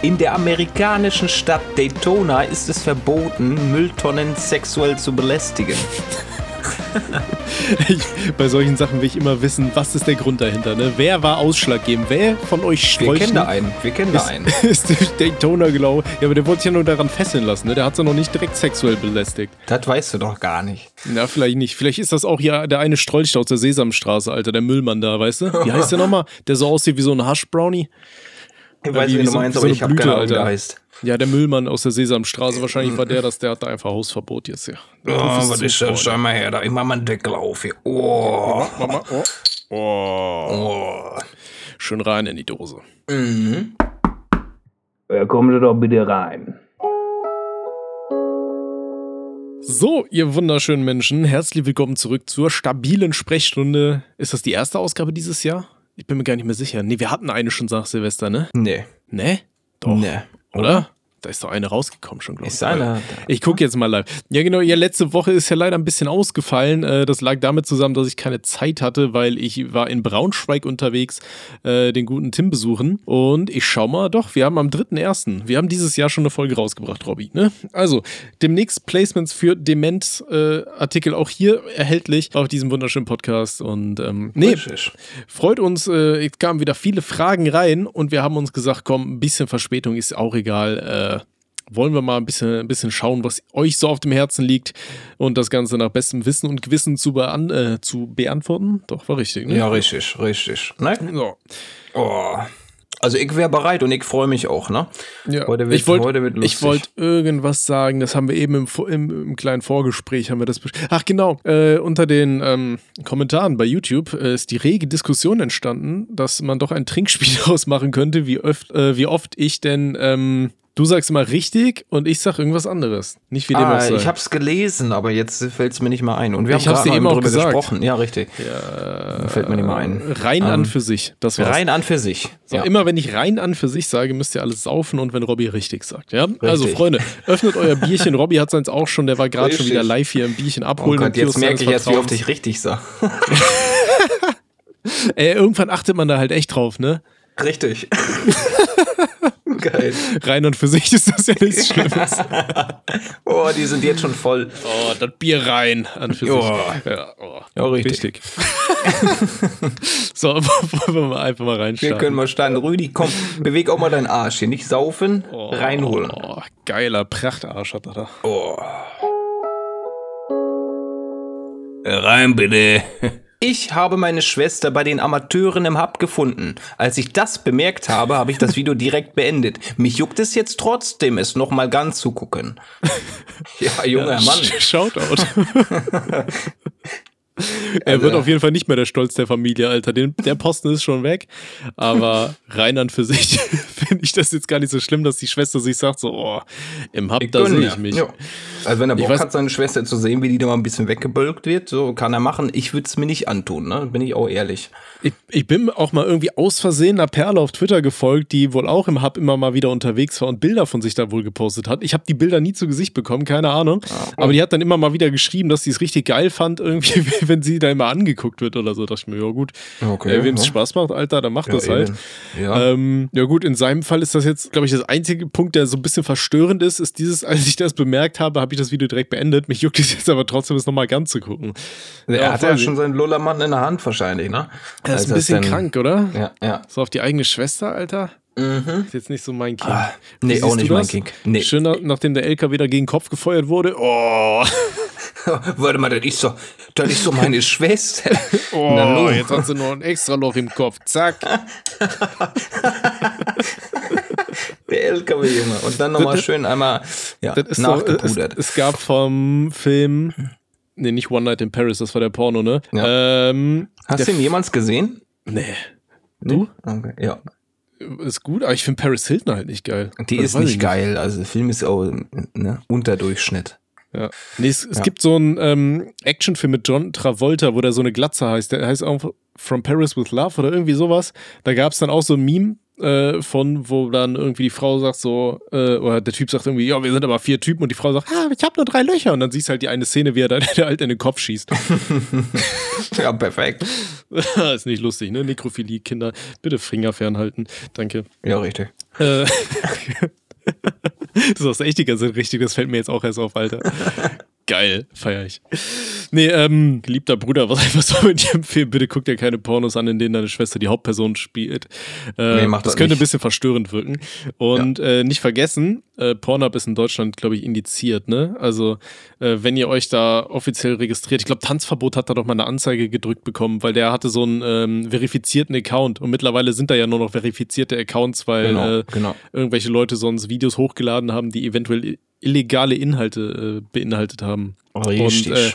In der amerikanischen Stadt Daytona ist es verboten, Mülltonnen sexuell zu belästigen. ich, bei solchen Sachen will ich immer wissen, was ist der Grund dahinter. Ne? Wer war ausschlaggebend? Wer von euch Strolchen Wir kennen da einen. Wir kennen da einen. Ist Daytona gelaufen. Ja, aber der wollte sich ja nur daran fesseln lassen. Ne? Der hat sie noch nicht direkt sexuell belästigt. Das weißt du doch gar nicht. Na, vielleicht nicht. Vielleicht ist das auch ja der eine Strolch aus der Sesamstraße, Alter. Der Müllmann da, weißt du? Wie heißt der nochmal? Der so aussieht wie so ein Hash-Brownie. Ich weiß, wie, wie du meinst, so, aber ich habe keine Ahnung, wie der heißt. Ja, der Müllmann aus der Sesamstraße. Wahrscheinlich war der das, der hatte einfach Hausverbot jetzt hier. Oh, was ist das? Schau mal her, da. Ich mach mal einen Deckel auf hier. Oh. Mama, oh. Oh. oh. Schön rein in die Dose. Mhm. Ja, kommen Sie doch bitte rein. So, ihr wunderschönen Menschen, herzlich willkommen zurück zur stabilen Sprechstunde. Ist das die erste Ausgabe dieses Jahr? Ich bin mir gar nicht mehr sicher. Nee, wir hatten eine schon nach Silvester, ne? Nee. Nee? Doch. Nee. Oder? Da ist doch eine rausgekommen schon, glaube ich. Ist eine. Ich gucke jetzt mal live. Ja, genau. Ja, letzte Woche ist ja leider ein bisschen ausgefallen. Äh, das lag damit zusammen, dass ich keine Zeit hatte, weil ich war in Braunschweig unterwegs, äh, den guten Tim besuchen. Und ich schau mal, doch, wir haben am 3.1. Wir haben dieses Jahr schon eine Folge rausgebracht, Robby. Ne? Also, demnächst Placements für Dement-Artikel äh, auch hier erhältlich auf diesem wunderschönen Podcast. Und ähm, nee, freut uns. Äh, es kamen wieder viele Fragen rein und wir haben uns gesagt, komm, ein bisschen Verspätung ist auch egal. Äh, wollen wir mal ein bisschen, ein bisschen schauen, was euch so auf dem Herzen liegt und das Ganze nach bestem Wissen und Gewissen zu, bean äh, zu beantworten. Doch, war richtig, ne? Ja, richtig, richtig. Ne? So. Oh. Also ich wäre bereit und ich freue mich auch, ne? Ja. Heute wird, ich wollte wollt irgendwas sagen, das haben wir eben im, im, im, kleinen Vorgespräch, haben wir das Ach genau, äh, unter den ähm, Kommentaren bei YouTube äh, ist die rege Diskussion entstanden, dass man doch ein Trinkspiel ausmachen könnte, wie, öft, äh, wie oft ich denn ähm, Du sagst immer richtig und ich sag irgendwas anderes. Nicht wie dem ah, Ich hab's gelesen, aber jetzt fällt es mir nicht mehr ein. Und wir ich haben gerade eben auch gesagt. gesprochen. Ja, richtig. Ja, fällt mir nicht mehr ein. Rein um, an ähm, für sich. Das war's. Rein an für sich. So, ja. Immer wenn ich rein an für sich sage, müsst ihr alles saufen und wenn Robby richtig sagt. Ja? Richtig. Also, Freunde, öffnet euer Bierchen. Robby hat seins auch schon, der war gerade schon wieder live hier im Bierchen abholen. Oh Gott, jetzt merke ich jetzt, wie oft ich richtig sag. Ey, irgendwann achtet man da halt echt drauf, ne? Richtig. Geil. Rein und für sich ist das ja nichts Schlimmes. oh, die sind jetzt schon voll. Oh, das Bier rein an für sich. Oh. Ja, oh. ja, richtig. richtig. so, wollen wir mal einfach mal reinschauen. Wir können mal starten. Rüdi, komm, beweg auch mal deinen Arsch hier. Nicht saufen, oh, reinholen. Oh, geiler Prachtarsch hat er da. Oh. Rein bitte. Ich habe meine Schwester bei den Amateuren im Hub gefunden. Als ich das bemerkt habe, habe ich das Video direkt beendet. Mich juckt es jetzt trotzdem, es nochmal ganz zu gucken. Ja, junger ja, Mann. Shoutout. er also, wird auf jeden Fall nicht mehr der Stolz der Familie, Alter. Den, der Posten ist schon weg. Aber rein an für sich finde ich das jetzt gar nicht so schlimm, dass die Schwester sich sagt, so, oh, im Hub, da sehe ich mich. Ja. Also wenn er Bock weiß, hat, seine Schwester zu sehen, wie die da mal ein bisschen weggebölkt wird, so kann er machen. Ich würde es mir nicht antun, ne? Bin ich auch ehrlich. Ich, ich, bin auch mal irgendwie aus Versehen einer Perle auf Twitter gefolgt, die wohl auch im Hub immer mal wieder unterwegs war und Bilder von sich da wohl gepostet hat. Ich habe die Bilder nie zu Gesicht bekommen, keine Ahnung. Ah, oh. Aber die hat dann immer mal wieder geschrieben, dass sie es richtig geil fand, irgendwie, wenn sie da immer angeguckt wird oder so. Da dachte ich mir, ja gut, okay, äh, wem es ja. Spaß macht, Alter, dann macht ja, das halt. Ja. Ähm, ja gut, in seinem Fall ist das jetzt, glaube ich, das einzige Punkt, der so ein bisschen verstörend ist, ist dieses, als ich das bemerkt habe, habe ich das Video direkt beendet. Mich juckt es jetzt aber trotzdem, es nochmal ganz zu gucken. Er ja, hat ja schon seinen Lullermann in der Hand wahrscheinlich, ne? Er ist ein bisschen krank, oder? Ja, ja. So auf die eigene Schwester, Alter. Mhm. Ist jetzt nicht so mein King. Ah, nee, auch nicht mein King. Nee. Schön, nachdem der LK wieder gegen den Kopf gefeuert wurde. Oh. Warte mal, das ist so, das ist so meine Schwester. Oh, jetzt hat sie noch ein extra Loch im Kopf. Zack. der LKW, Junge. Und dann nochmal schön einmal ja, nachgepudert. So, es, es, gab vom Film, nee, nicht One Night in Paris, das war der Porno, ne? Ja. Ähm, Hast du ihn jemals gesehen? Nee. Du? Okay, ja. Ist gut, aber ich finde Paris Hilton halt nicht geil. Die das ist nicht geil. Also der Film ist auch ne, Unterdurchschnitt. Ja. Nee, es, es ja. gibt so einen ähm, Actionfilm mit John Travolta, wo der so eine Glatze heißt. Der heißt auch From Paris with Love oder irgendwie sowas. Da gab es dann auch so ein Meme, äh, von, wo dann irgendwie die Frau sagt so, äh, oder der Typ sagt irgendwie, ja, wir sind aber vier Typen und die Frau sagt, ah, ich habe nur drei Löcher und dann siehst du halt die eine Szene, wie er dann der halt in den Kopf schießt. ja, perfekt. ist nicht lustig, ne? Nekrophilie, Kinder, bitte Finger fernhalten. Danke. Ja, richtig. Äh, das ist echt die ganze richtig, das fällt mir jetzt auch erst auf, Alter. Geil, feier ich. Nee, ähm, geliebter Bruder, was, was soll ich dir empfehlen? Bitte guck dir keine Pornos an, in denen deine Schwester die Hauptperson spielt. Äh, nee, macht das, das könnte nicht. ein bisschen verstörend wirken. Und ja. äh, nicht vergessen, äh, Pornhub ist in Deutschland, glaube ich, indiziert, ne? Also, äh, wenn ihr euch da offiziell registriert, ich glaube, Tanzverbot hat da doch mal eine Anzeige gedrückt bekommen, weil der hatte so einen ähm, verifizierten Account und mittlerweile sind da ja nur noch verifizierte Accounts, weil genau, äh, genau. irgendwelche Leute sonst Videos hochgeladen haben, die eventuell illegale Inhalte äh, beinhaltet haben. Richtig. Und äh,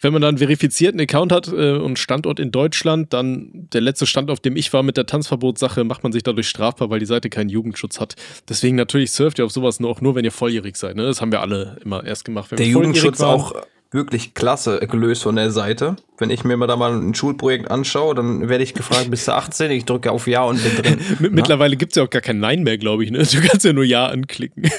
wenn man dann einen verifizierten Account hat äh, und Standort in Deutschland, dann der letzte Stand, auf dem ich war mit der Tanzverbotssache, macht man sich dadurch strafbar, weil die Seite keinen Jugendschutz hat. Deswegen natürlich surft ihr auf sowas nur auch nur, wenn ihr volljährig seid. Ne? Das haben wir alle immer erst gemacht. der Jugendschutz waren. auch wirklich klasse gelöst von der Seite. Wenn ich mir mal da mal ein Schulprojekt anschaue, dann werde ich gefragt, bist du 18? Ich drücke auf Ja und bin drin. Mittlerweile gibt es ja auch gar kein Nein mehr, glaube ich. Ne? Du kannst ja nur Ja anklicken.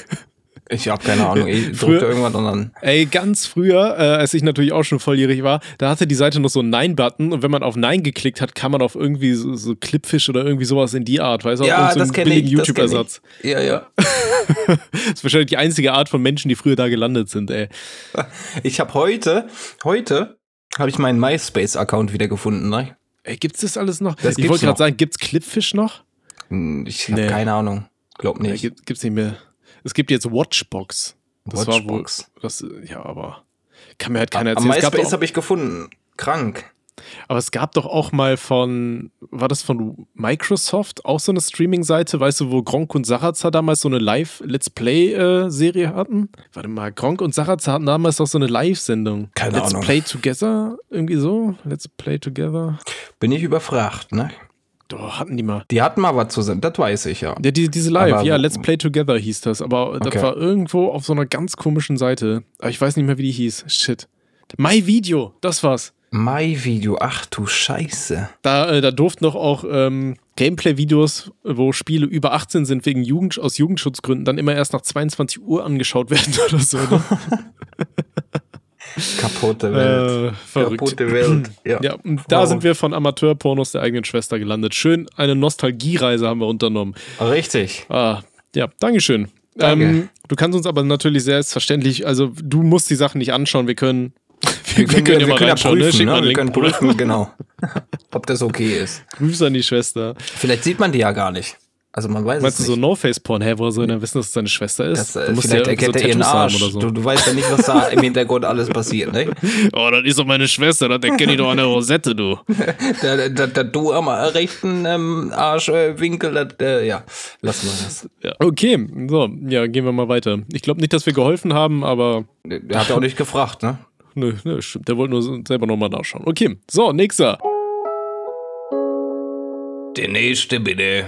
Ich habe keine Ahnung, ich drückte irgendwann und dann. Ey, ganz früher, äh, als ich natürlich auch schon volljährig war, da hatte die Seite noch so einen Nein-Button und wenn man auf Nein geklickt hat, kam man auf irgendwie so, so Clipfish oder irgendwie sowas in die Art, weißt du? Ja, so das kenne ich. YouTube-Ersatz. Ja, ja. das ist wahrscheinlich die einzige Art von Menschen, die früher da gelandet sind, ey. Ich habe heute, heute habe ich meinen MySpace-Account wieder gefunden, ne? Ey, gibt's das alles noch? Das ich wollte gerade sagen, gibt's Clipfish noch? Hm, ich habe nee. keine Ahnung. Glaub nicht. Nee, gibt's nicht mehr. Es gibt jetzt Watchbox. Das Watchbox. war wohl, das, ja, aber kann mir halt keiner erzählen. Am MySpace habe ich gefunden. Krank. Aber es gab doch auch mal von, war das von Microsoft, auch so eine Streaming-Seite, weißt du, wo Gronk und Sarazar damals so eine Live-Let's Play-Serie äh, hatten? Warte mal, Gronk und Sarazar hatten damals doch so eine Live-Sendung. Keine Let's Ahnung. Let's Play Together? Irgendwie so? Let's Play Together? Bin ich überfragt, ne? Doch, hatten die mal. Die hatten mal was zusammen, das weiß ich ja. Ja, die, diese Live, aber, ja, Let's Play Together hieß das, aber okay. das war irgendwo auf so einer ganz komischen Seite. Aber ich weiß nicht mehr, wie die hieß. Shit. My Video, das war's. My Video, ach du Scheiße. Da, äh, da durften doch auch ähm, Gameplay-Videos, wo Spiele über 18 sind, wegen Jugend, aus Jugendschutzgründen, dann immer erst nach 22 Uhr angeschaut werden oder so. Ne? Kaputte Welt. Äh, Kaputte Welt. Ja, ja und da wow. sind wir von Amateurpornos der eigenen Schwester gelandet. Schön, eine Nostalgiereise haben wir unternommen. Richtig. Ah, ja, Dankeschön. Danke. Ähm, du kannst uns aber natürlich selbstverständlich, also du musst die Sachen nicht anschauen, wir können. Wir, wir können, ja wir können ja prüfen, ne? wir können prüfen, genau. Ob das okay ist. Grüß an die Schwester. Vielleicht sieht man die ja gar nicht. Also man weiß Meinst es du so No-Face-Porn? Hä, woher soll denn wissen, dass es seine Schwester ist? Das, äh, vielleicht ja erkennt so er ihren Arsch. So. Du, du, weißt ja nicht, was da im Hintergrund alles passiert, ne? Oh, das ist doch meine Schwester, das erkenne ich doch an der Rosette, du. da, da, da, du am rechten ähm, Arschwinkel, äh, äh, ja, lassen wir das. Ja. Okay, so, ja, gehen wir mal weiter. Ich glaube nicht, dass wir geholfen haben, aber... Der hat ja auch nicht gefragt, ne? Nö, nö, stimmt. Der wollte nur selber nochmal nachschauen. Okay, so, nächster. Der nächste, bitte.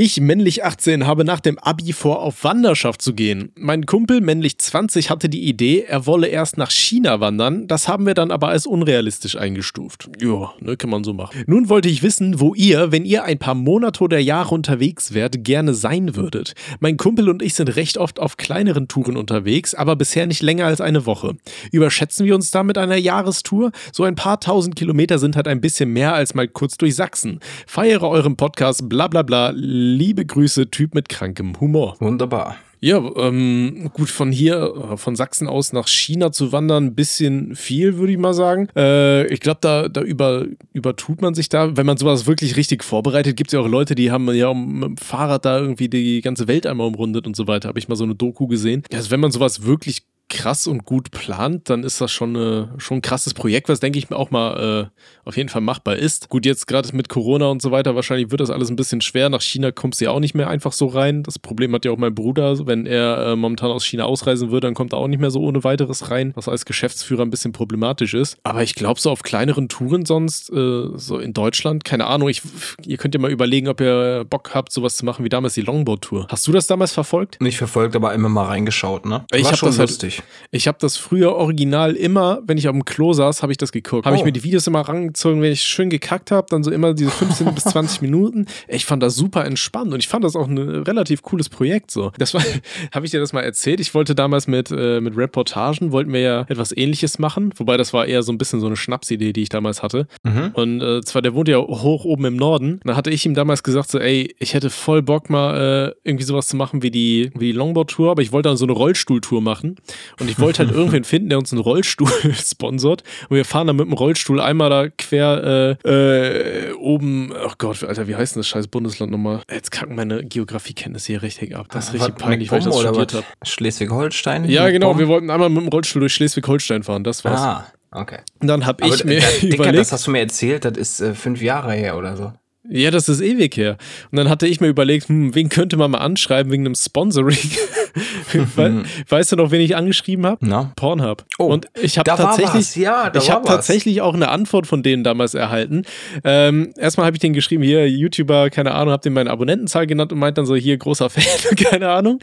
Ich, männlich 18, habe nach dem Abi vor, auf Wanderschaft zu gehen. Mein Kumpel, männlich 20, hatte die Idee, er wolle erst nach China wandern. Das haben wir dann aber als unrealistisch eingestuft. Ja, ne, kann man so machen. Nun wollte ich wissen, wo ihr, wenn ihr ein paar Monate oder Jahre unterwegs wärt, gerne sein würdet. Mein Kumpel und ich sind recht oft auf kleineren Touren unterwegs, aber bisher nicht länger als eine Woche. Überschätzen wir uns da mit einer Jahrestour? So ein paar tausend Kilometer sind halt ein bisschen mehr als mal kurz durch Sachsen. Feiere euren Podcast, bla bla bla Liebe Grüße, Typ mit krankem Humor. Wunderbar. Ja, ähm, gut, von hier, von Sachsen aus nach China zu wandern, ein bisschen viel, würde ich mal sagen. Äh, ich glaube, da, da über, übertut man sich da. Wenn man sowas wirklich richtig vorbereitet, gibt es ja auch Leute, die haben ja mit dem Fahrrad da irgendwie die ganze Welt einmal umrundet und so weiter. Habe ich mal so eine Doku gesehen. Also wenn man sowas wirklich krass und gut plant, dann ist das schon, eine, schon ein krasses Projekt, was denke ich mir auch mal äh, auf jeden Fall machbar ist. Gut, jetzt gerade mit Corona und so weiter, wahrscheinlich wird das alles ein bisschen schwer. Nach China kommst du ja auch nicht mehr einfach so rein. Das Problem hat ja auch mein Bruder. Wenn er äh, momentan aus China ausreisen würde, dann kommt er auch nicht mehr so ohne weiteres rein, was als Geschäftsführer ein bisschen problematisch ist. Aber ich glaube, so auf kleineren Touren sonst, äh, so in Deutschland, keine Ahnung, ich, ihr könnt ja mal überlegen, ob ihr Bock habt, sowas zu machen wie damals die Longboard-Tour. Hast du das damals verfolgt? Nicht verfolgt, aber immer mal reingeschaut, ne? Ich habe das halt, lustig nicht. Ich habe das früher original immer, wenn ich auf dem Klo saß, habe ich das geguckt. Habe Oh. ich mir die Videos immer rangezogen, wenn ich schön gekackt habe, dann so immer diese 15 bis 20 Minuten. Ich fand das super entspannt und ich fand das auch ein relativ cooles Projekt so. Das war, habe ich dir das mal erzählt? Ich wollte damals mit, äh, mit Reportagen, wollten wir ja etwas ähnliches machen, wobei das war eher so ein bisschen so eine Schnapsidee, die ich damals hatte. Mhm. Und äh, zwar, der wohnt ja hoch oben im Norden. Da hatte ich ihm damals gesagt, so, ey, ich hätte voll Bock mal äh, irgendwie sowas zu machen wie die, wie die Longboard-Tour, aber ich wollte dann so eine Rollstuhltour machen. Und ich wollte halt irgendwen finden, der uns einen Rollstuhl sponsort. Und wir fahren dann mit dem Rollstuhl einmal da quer äh, äh, oben, ach Gott, Alter, wie heißt denn das scheiß Bundesland nochmal? Jetzt kacken meine Geografiekenntnisse hier richtig ab. Das ist richtig Was, peinlich, weil ich das studiert habe. Schleswig-Holstein? Ja, genau, MacPom? wir wollten einmal mit dem Rollstuhl durch Schleswig-Holstein fahren, das war's. Ah, okay. Und dann habe ich mir das, Dicker, überlegt, das hast du mir erzählt, das ist äh, fünf Jahre her oder so. Ja, das ist ewig her. Und dann hatte ich mir überlegt, hm, wen könnte man mal anschreiben wegen einem Sponsoring? We weißt du noch, wen ich angeschrieben habe? Pornhub. Oh, und ich habe da tatsächlich, ja, da ich habe tatsächlich auch eine Antwort von denen damals erhalten. Ähm, erstmal habe ich denen geschrieben, hier YouTuber, keine Ahnung, habe denen meine Abonnentenzahl genannt und meint dann so, hier großer Fan, keine Ahnung.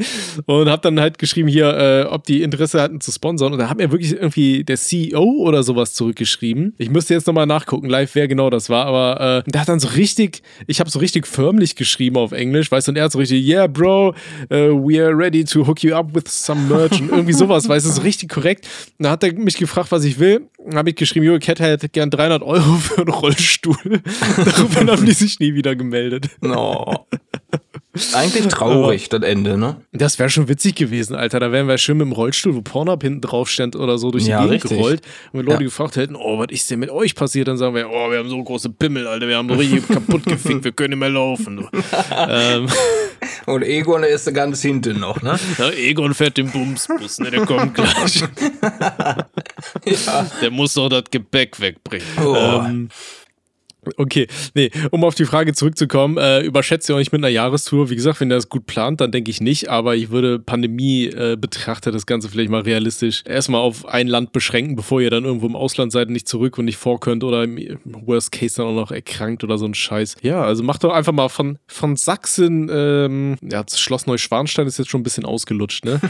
Und habe dann halt geschrieben, hier, äh, ob die Interesse hatten zu sponsern. Und da hat mir wirklich irgendwie der CEO oder sowas zurückgeschrieben. Ich müsste jetzt nochmal nachgucken, live, wer genau das war, aber äh, der hat dann so richtig, ich habe so richtig förmlich geschrieben auf Englisch, weißt du, und er hat so richtig, yeah, bro, uh, we are ready to hook you up with some merch und irgendwie sowas, weißt du, so richtig korrekt. Und dann hat er mich gefragt, was ich will. Habe ich geschrieben, Jo, Cat hätte gern 300 Euro für einen Rollstuhl. Daraufhin haben die sich nie wieder gemeldet. No. Eigentlich traurig, das Ende, ne? Das wäre schon witzig gewesen, Alter. Da wären wir schön mit dem Rollstuhl, wo Pornhub hinten drauf stand oder so, durch die Ja, Gegend richtig. gerollt. Und wenn Leute Ja. gefragt hätten, oh, was ist denn mit euch passiert? Dann sagen wir, oh, wir haben so große Pimmel, Alter. Wir haben so richtig kaputt gefickt, wir können nicht mehr laufen. ähm, Und Egon ist da ganz hinten noch, ne? ja, Egon fährt den Bumsbus, ne? Der kommt gleich. ja. Der muss doch das Gepäck wegbringen. Oh. Ähm, okay, nee, um auf die Frage zurückzukommen, äh, überschätze ihr euch mit einer Jahrestour. Wie gesagt, wenn ihr das gut plant, dann denke ich nicht, aber ich würde Pandemie äh, betrachtet das Ganze vielleicht mal realistisch erstmal auf ein Land beschränken, bevor ihr dann irgendwo im Ausland seid und nicht zurück und nicht vor könnt oder im Worst Case dann auch noch erkrankt oder so ein Scheiß. Ja, also macht doch einfach mal von, von Sachsen, ähm, ja, das Schloss Neuschwanstein ist jetzt schon ein bisschen ausgelutscht, ne?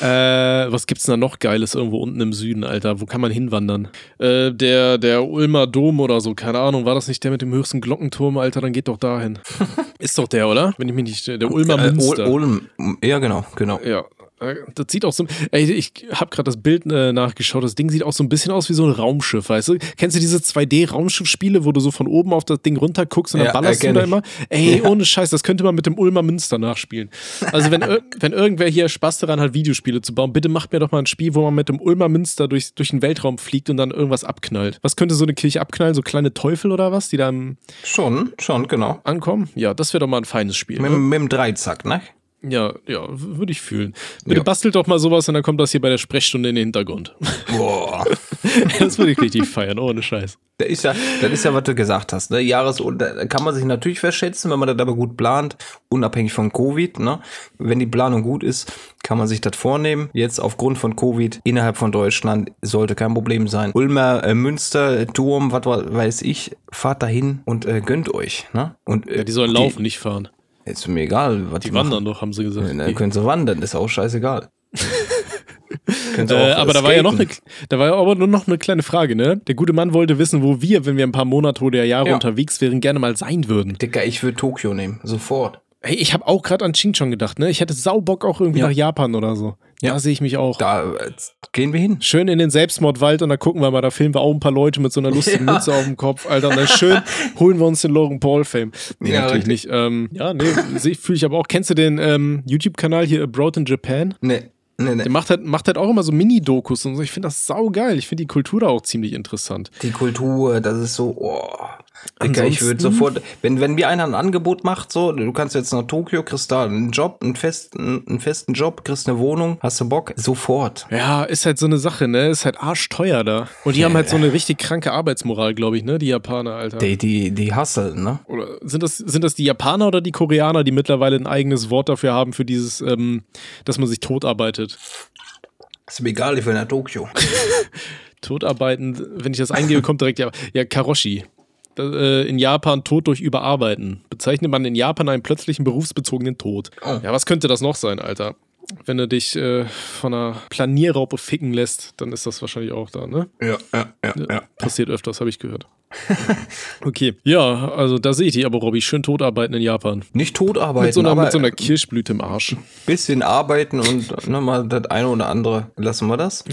Äh, was gibt's denn da noch Geiles irgendwo unten im Süden, Alter? Wo kann man hinwandern? Äh, der, der Ulmer Dom oder so, keine Ahnung. War das nicht der mit dem höchsten Glockenturm, Alter? Dann geht doch dahin. Ist doch der, oder? Wenn ich mich nicht. Der Ulmer Äh, Münster. Ol- Ulm. Ja, genau, genau. Ja. Äh, Das sieht auch so. Ey, ich habe gerade das Bild äh, nachgeschaut. Das Ding sieht auch so ein bisschen aus wie so ein Raumschiff, weißt du? Kennst du diese 2D-Raumschiff-Spiele, wo du so von oben auf das Ding runter guckst und Ja, dann ballerst du da ich. immer? Ey, ohne Scheiß, das könnte man mit dem Ulmer Münster nachspielen. Also, wenn, wenn irgendwer hier Spaß daran hat, Videospiele zu bauen, bitte macht mir doch mal ein Spiel, wo man mit dem Ulmer Münster durch, durch den Weltraum fliegt und dann irgendwas abknallt. Was könnte so eine Kirche abknallen? So kleine Teufel oder was, die da im- Schon, schon, genau. ankommen? Ja, das wäre doch mal ein feines Spiel. Mit, ne? mit dem Dreizack, ne? Ja, ja, würde ich fühlen. Bitte Ja. bastelt doch mal sowas und dann kommt das hier bei der Sprechstunde in den Hintergrund. Boah. Das würde ich richtig feiern, ohne Scheiß. Das ist ja, das ist ja, was du gesagt hast. Ne? Jahres da kann man sich natürlich verschätzen, wenn man das aber gut plant, unabhängig von Covid. Ne? Wenn die Planung gut ist, kann man sich das vornehmen. Jetzt aufgrund von Covid innerhalb von Deutschland sollte kein Problem sein. Ulmer, äh, Münster, Turm, was weiß ich, fahrt dahin und äh, gönnt euch. Ne? Und, äh, Ja, die sollen laufen, nicht fahren. Ist mir egal, was Die wandern doch, haben sie gesagt. Dann Die- können sie wandern, ist auch scheißegal. Äh, aber da war ja noch eine, da war ja aber nur noch eine kleine Frage, ne? Der gute Mann wollte wissen, wo wir, wenn wir ein paar Monate oder Jahre Ja. unterwegs wären, gerne mal sein würden. Dicker, ich würde Tokio nehmen, sofort. Hey, ich habe auch gerade an Chingchong gedacht, ne? Ich hätte Saubock auch irgendwie Ja. nach Japan oder so. Ja. Da sehe ich mich auch. Da äh, gehen wir hin. Schön in den Selbstmordwald und da gucken wir mal, da filmen wir auch ein paar Leute mit so einer lustigen Ja. Mütze auf dem Kopf, Alter. Und dann schön holen wir uns den Logan Paul-Fame. Nee, Ja, natürlich richtig. nicht. Ähm, ja, nee, fühle ich aber auch. Kennst du den ähm, YouTube-Kanal hier Abroad in Japan? Nee, nee, nee. Der macht halt, macht halt auch immer so Mini-Dokus und so. Ich finde das saugeil. Ich finde die Kultur da auch ziemlich interessant. Die Kultur, das ist so, oh. Dicker, ich würde Ansonsten- sofort, wenn, wenn mir einer ein Angebot macht, so, du kannst jetzt nach Tokio, kriegst da einen Job, einen festen, einen festen Job, kriegst eine Wohnung, hast du Bock? Sofort. Ja, ist halt so eine Sache, ne? Ist halt arschteuer da. Und die haben halt so eine richtig kranke Arbeitsmoral, glaube ich, ne? Die Japaner, Alter. Die, die, die hasseln, ne? Oder sind das, sind das die Japaner oder die Koreaner, die mittlerweile ein eigenes Wort dafür haben, für dieses, ähm, dass man sich totarbeitet? Ist mir egal, ich will nach Tokio. Totarbeiten, wenn ich das eingebe, kommt direkt ja, ja Karoshi. Äh, in Japan Tod durch Überarbeiten. Bezeichnet man in Japan einen plötzlichen berufsbezogenen Tod. Oh. Ja, was könnte das noch sein, Alter? wenn du dich äh, von einer Planierraupe ficken lässt, dann ist das wahrscheinlich auch da, ne? Ja, ja, ja. ja. Passiert öfters, habe ich gehört. okay, ja, also da sehe ich die aber, Robby, schön totarbeiten in Japan. Nicht totarbeiten, mit so einer, mit so einer Kirschblüte im Arsch. Bisschen arbeiten und nochmal das eine oder andere. Lassen wir das?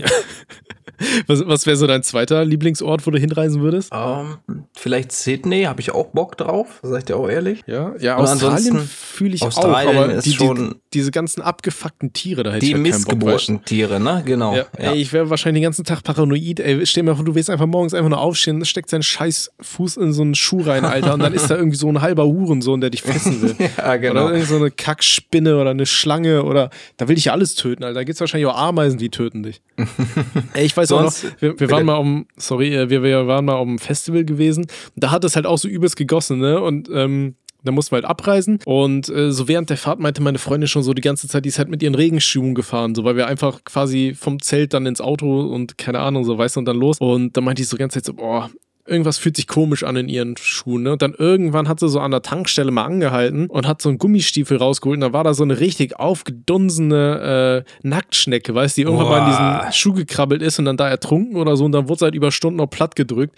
Was, was wäre so dein zweiter Lieblingsort, wo du hinreisen würdest? Um, ähm, vielleicht Sydney, habe ich auch Bock drauf, sag ich dir auch ehrlich. Ja, ja Australien fühle ich Australien auch, aber die, die, diese ganzen abgefuckten Tiere, da hätte die ich halt missgeborenen Tiere, ne? Genau. Ja. Ja. Ey, ich wäre wahrscheinlich den ganzen Tag paranoid. Ey, stell mal vor, du willst einfach morgens einfach nur aufstehen, steckt seinen scheiß Fuß in so einen Schuh rein, Alter, und dann ist da irgendwie so ein halber Hurensohn, der dich fressen will. ja, genau. Oder so eine Kackspinne oder eine Schlange oder da will ich ja alles töten, Alter. Da gibt es wahrscheinlich auch Ameisen, die töten dich. Ey, ich weiß Sonst, auch noch, wir, wir waren mal um, sorry, äh, wir, wir waren mal auf einem Festival gewesen. Da hat es halt auch so übelst gegossen, ne? Und ähm, da mussten wir halt abreisen. Und äh, so während der Fahrt meinte meine Freundin schon so die ganze Zeit, die ist halt mit ihren Regenschuhen gefahren, so weil wir einfach quasi vom Zelt dann ins Auto und keine Ahnung, so weißt du, und dann los. Und da meinte ich so die ganze Zeit so, boah, irgendwas fühlt sich komisch an in ihren Schuhen. Ne? Und dann irgendwann hat sie so an der Tankstelle mal angehalten und hat so einen Gummistiefel rausgeholt. Und da war da so eine richtig aufgedunsene äh, Nacktschnecke, weißt du, die irgendwann Boah. mal in diesen Schuh gekrabbelt ist und dann da ertrunken oder so. Und dann wurde sie halt über Stunden noch platt gedrückt.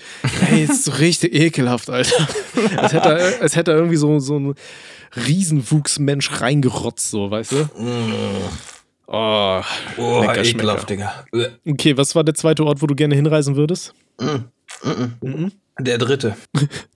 Ey, ist so richtig ekelhaft, Alter. als, hätte er, als hätte er irgendwie so, so ein Riesenwuchsmensch reingerotzt, so, weißt du? Mm. Oh, oh ekelhaft, Digga. Okay, was war der zweite Ort, wo du gerne hinreisen würdest? Mm. Mm -mm. Der dritte.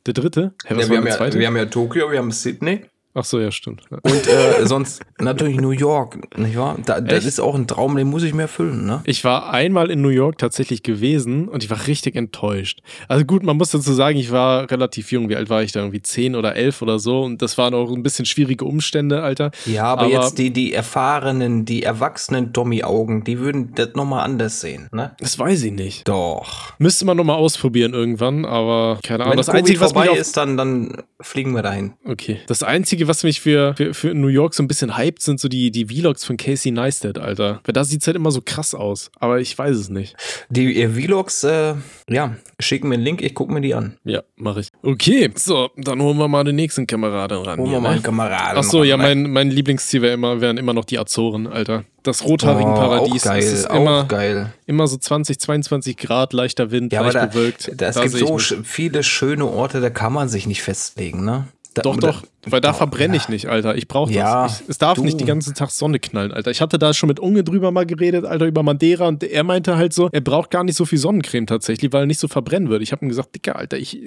Der dritte? Hä, ja, wir, haben ja, wir haben ja Tokio, wir haben Sydney. Ach so, ja, stimmt. Und äh, sonst natürlich New York, nicht wahr? Da, das ist auch ein Traum, den muss ich mir erfüllen, ne? Ich war einmal in New York tatsächlich gewesen und ich war richtig enttäuscht. Also gut, man muss dazu sagen, ich war relativ jung. Wie alt war ich da? Irgendwie zehn oder elf oder so. Und das waren auch ein bisschen schwierige Umstände, Alter. Ja, aber, aber jetzt die, die erfahrenen, die erwachsenen Dommy-Augen, die würden das nochmal anders sehen, ne? Das weiß ich nicht. Doch. Müsste man nochmal ausprobieren irgendwann, aber keine Ahnung. Wenn das Einzige, was vorbei ist, dann, dann fliegen wir dahin. Okay. Das Einzige, was mich für, für, für New York so ein bisschen hypt, sind so die, die Vlogs von Casey Neistat, Alter. Weil da sieht es halt immer so krass aus. Aber ich weiß es nicht. Die äh, Vlogs, äh, ja, schicken mir einen Link, ich gucke mir die an. Ja, mache ich. Okay, so, dann holen wir mal den nächsten Kameraden ran. Holen wir mal ne? einen Kameraden Achso, ja, mein, mein Lieblingsziel wäre immer, wären immer noch die Azoren, Alter. Das rothaarigen oh, Paradies. Auch geil, ist immer, geil. Immer so 20, 22 Grad, leichter Wind, ja, leicht da, bewölkt. Da, es gibt so viele schöne Orte, da kann man sich nicht festlegen, ne? Doch, doch, weil da verbrenne ich nicht, Alter. Ich brauche das. Ja, ich, es darf du. nicht die ganze Tag Sonne knallen, Alter. Ich hatte da schon mit Unge drüber mal geredet, Alter, über Madeira und er meinte halt so, er braucht gar nicht so viel Sonnencreme tatsächlich, weil er nicht so verbrennen würde. Ich habe ihm gesagt, Dicker, Alter, ich,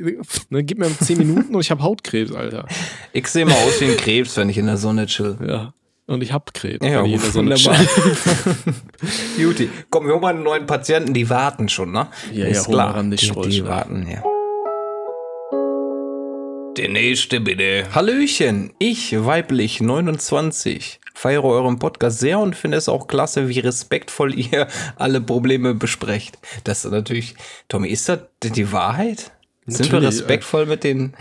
ne, gib mir 10 Minuten und ich habe Hautkrebs, Alter. Ich sehe mal aus wie ein Krebs, wenn ich in der Sonne chill. Ja. Und ich hab Krebs. Ja, Sonne chill. Beauty. Komm, wir holen mal einen neuen Patienten, die warten schon, ne? Ja, Ist ja, klar. Ran, die, die warten, ja. Der nächste bitte. Hallöchen, ich, weiblich 29, feiere euren Podcast sehr und finde es auch klasse, wie respektvoll ihr alle Probleme besprecht. Das ist natürlich, Tommy, ist das die Wahrheit? Sind wir respektvoll mit den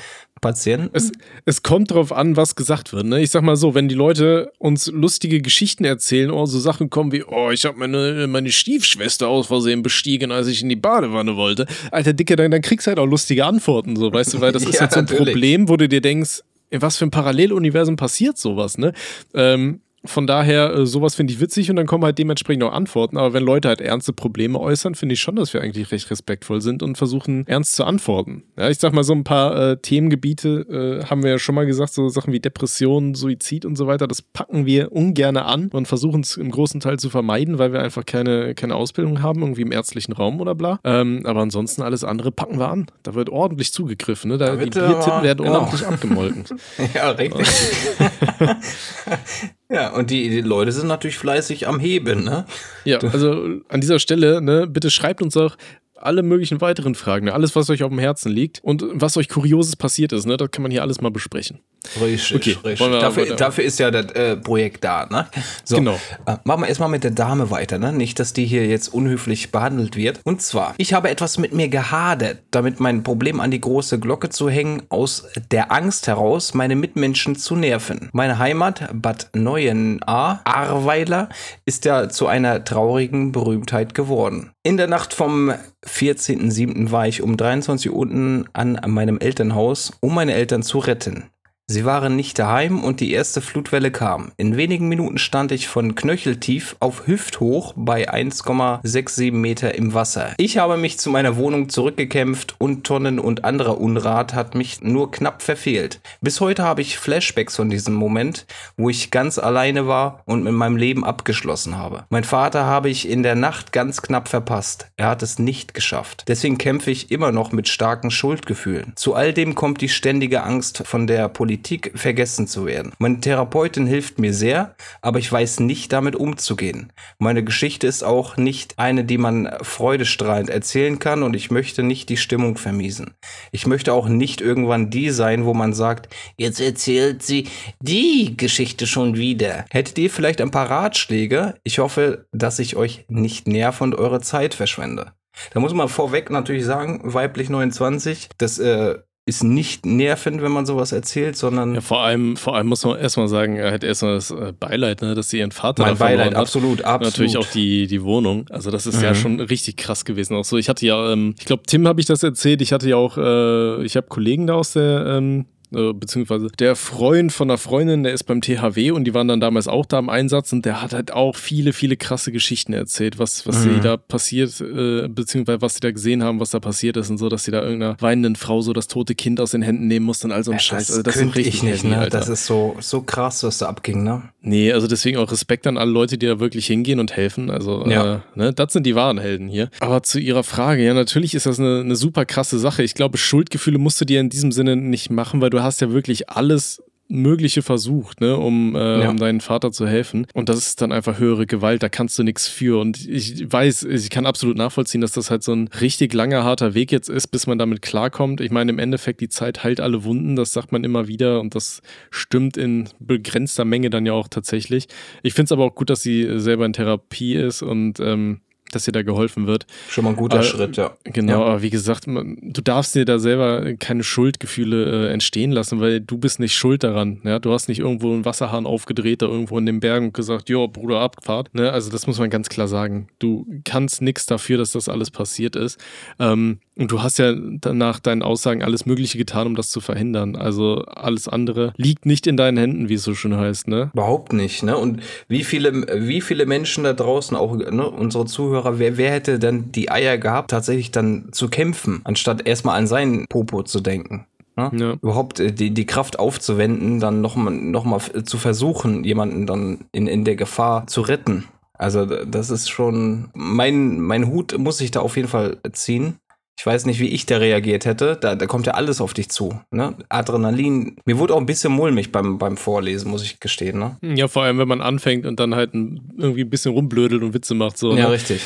Patienten? Es, es kommt darauf an, was gesagt wird. Ne? Ich sag mal so, wenn die Leute uns lustige Geschichten erzählen oder so Sachen kommen wie, oh, ich habe meine, meine Stiefschwester aus Versehen bestiegen, als ich in die Badewanne wollte. Alter Dicke, dann, dann kriegst du halt auch lustige Antworten, so, weißt du, weil das ist ja, halt so ein natürlich. Problem, wo du dir denkst, in was für ein Paralleluniversum passiert sowas, ne? Ähm, von daher, äh, sowas finde ich witzig und dann kommen halt dementsprechend auch Antworten. Aber wenn Leute halt ernste Probleme äußern, finde ich schon, dass wir eigentlich recht respektvoll sind und versuchen, ernst zu antworten. Ja, ich sag mal, so ein paar äh, Themengebiete äh, haben wir ja schon mal gesagt, so Sachen wie Depression, Suizid und so weiter, das packen wir ungern an und versuchen es im großen Teil zu vermeiden, weil wir einfach keine, keine Ausbildung haben, irgendwie im ärztlichen Raum oder bla. Ähm, aber ansonsten alles andere packen wir an. Da wird ordentlich zugegriffen. Ne? Da, da die Biertippen werden genau. ordentlich abgemolken. ja, richtig. Ja, und die, die, Leute sind natürlich fleißig am Heben, ne? Ja, also an dieser Stelle, ne, bitte schreibt uns auch, alle möglichen weiteren Fragen, ne? alles, was euch auf dem Herzen liegt und was euch Kurioses passiert ist, ne? das kann man hier alles mal besprechen. Richtig, okay, richtig. Dafür, dafür, ist ja das äh, Projekt da, ne? So, genau. Äh, machen wir erstmal mit der Dame weiter, ne? Nicht, dass die hier jetzt unhöflich behandelt wird. Und zwar, ich habe etwas mit mir gehadert, damit mein Problem an die große Glocke zu hängen, aus der Angst heraus, meine Mitmenschen zu nerven. Meine Heimat, Bad Neuenahr, Ahrweiler, ist ja zu einer traurigen Berühmtheit geworden. In der Nacht vom 14.07. war ich um 23 Uhr unten an meinem Elternhaus, um meine Eltern zu retten. Sie waren nicht daheim und die erste Flutwelle kam. In wenigen Minuten stand ich von knöcheltief auf hüfthoch bei 1,67 Meter im Wasser. Ich habe mich zu meiner Wohnung zurückgekämpft und Tonnen und anderer Unrat hat mich nur knapp verfehlt. Bis heute habe ich Flashbacks von diesem Moment, wo ich ganz alleine war und mit meinem Leben abgeschlossen habe. Mein Vater habe ich in der Nacht ganz knapp verpasst. Er hat es nicht geschafft. Deswegen kämpfe ich immer noch mit starken Schuldgefühlen. Zu all dem kommt die ständige Angst von der Politik Politik vergessen zu werden. Meine Therapeutin hilft mir sehr, aber ich weiß nicht damit umzugehen. Meine Geschichte ist auch nicht eine, die man freudestrahlend erzählen kann und ich möchte nicht die Stimmung vermiesen. Ich möchte auch nicht irgendwann die sein, wo man sagt, jetzt erzählt sie die Geschichte schon wieder. Hättet ihr vielleicht ein paar Ratschläge? Ich hoffe, dass ich euch nicht nerv und eure Zeit verschwende. Da muss man vorweg natürlich sagen, weiblich 29, das äh, ist nicht nervend, wenn man sowas erzählt, sondern. Ja, vor allem, vor allem muss man erstmal sagen, er hat erstmal das äh, Beileid, ne, dass sie ihren Vater Mein Beileid, absolut, absolut. Natürlich auch die, die Wohnung. Also, das ist mhm. ja schon richtig krass gewesen. Auch so, ich hatte ja, ähm, ich glaube, Tim habe ich das erzählt. Ich hatte ja auch, äh, ich habe Kollegen da aus der ähm, äh, beziehungsweise der Freund von einer Freundin, der ist beim THW und die waren dann damals auch da im Einsatz und der hat halt auch viele, viele krasse Geschichten erzählt, was, was mhm. sie da passiert, äh, beziehungsweise was sie da gesehen haben, was da passiert ist und so, dass sie da irgendeiner weinenden Frau so das tote Kind aus den Händen nehmen mussten, also ein ja, Scheiß. Also das ist richtig ich nicht, ne? Das ist so, so krass, was da abging, ne? Nee, also deswegen auch Respekt an alle Leute, die da wirklich hingehen und helfen. Also, ja. äh, ne, das sind die wahren Helden hier. Aber zu Ihrer Frage, ja, natürlich ist das eine, eine super krasse Sache. Ich glaube, Schuldgefühle musst du dir in diesem Sinne nicht machen, weil du hast ja wirklich alles Mögliche versucht, ne, um, äh, ja. um deinen Vater zu helfen. Und das ist dann einfach höhere Gewalt, da kannst du nichts für. Und ich weiß, ich kann absolut nachvollziehen, dass das halt so ein richtig langer, harter Weg jetzt ist, bis man damit klarkommt. Ich meine, im Endeffekt, die Zeit heilt alle Wunden, das sagt man immer wieder und das stimmt in begrenzter Menge dann ja auch tatsächlich. Ich finde es aber auch gut, dass sie selber in Therapie ist und ähm, dass dir da geholfen wird. Schon mal ein guter aber, Schritt, ja. Genau, ja. aber wie gesagt, du darfst dir da selber keine Schuldgefühle äh, entstehen lassen, weil du bist nicht schuld daran. Ja? Du hast nicht irgendwo einen Wasserhahn aufgedreht da irgendwo in den Bergen und gesagt, jo, Bruder, Abfahrt. Ne? Also das muss man ganz klar sagen. Du kannst nichts dafür, dass das alles passiert ist. Ähm, und du hast ja nach deinen Aussagen alles Mögliche getan, um das zu verhindern. Also alles andere liegt nicht in deinen Händen, wie es so schön heißt, ne? Überhaupt nicht, ne? Und wie viele, wie viele Menschen da draußen, auch ne, unsere Zuhörer, wer, wer hätte denn die Eier gehabt, tatsächlich dann zu kämpfen, anstatt erstmal an seinen Popo zu denken? Ne? Ja. Überhaupt äh, die, die Kraft aufzuwenden, dann nochmal noch mal zu versuchen, jemanden dann in, in der Gefahr zu retten. Also das ist schon, mein, mein Hut muss ich da auf jeden Fall ziehen. Ich weiß nicht, wie ich da reagiert hätte. Da, da kommt ja alles auf dich zu. Ne? Adrenalin. Mir wurde auch ein bisschen mulmig beim, beim Vorlesen, muss ich gestehen. Ne? Ja, vor allem, wenn man anfängt und dann halt ein, irgendwie ein bisschen rumblödelt und Witze macht. So, ja, ne? richtig.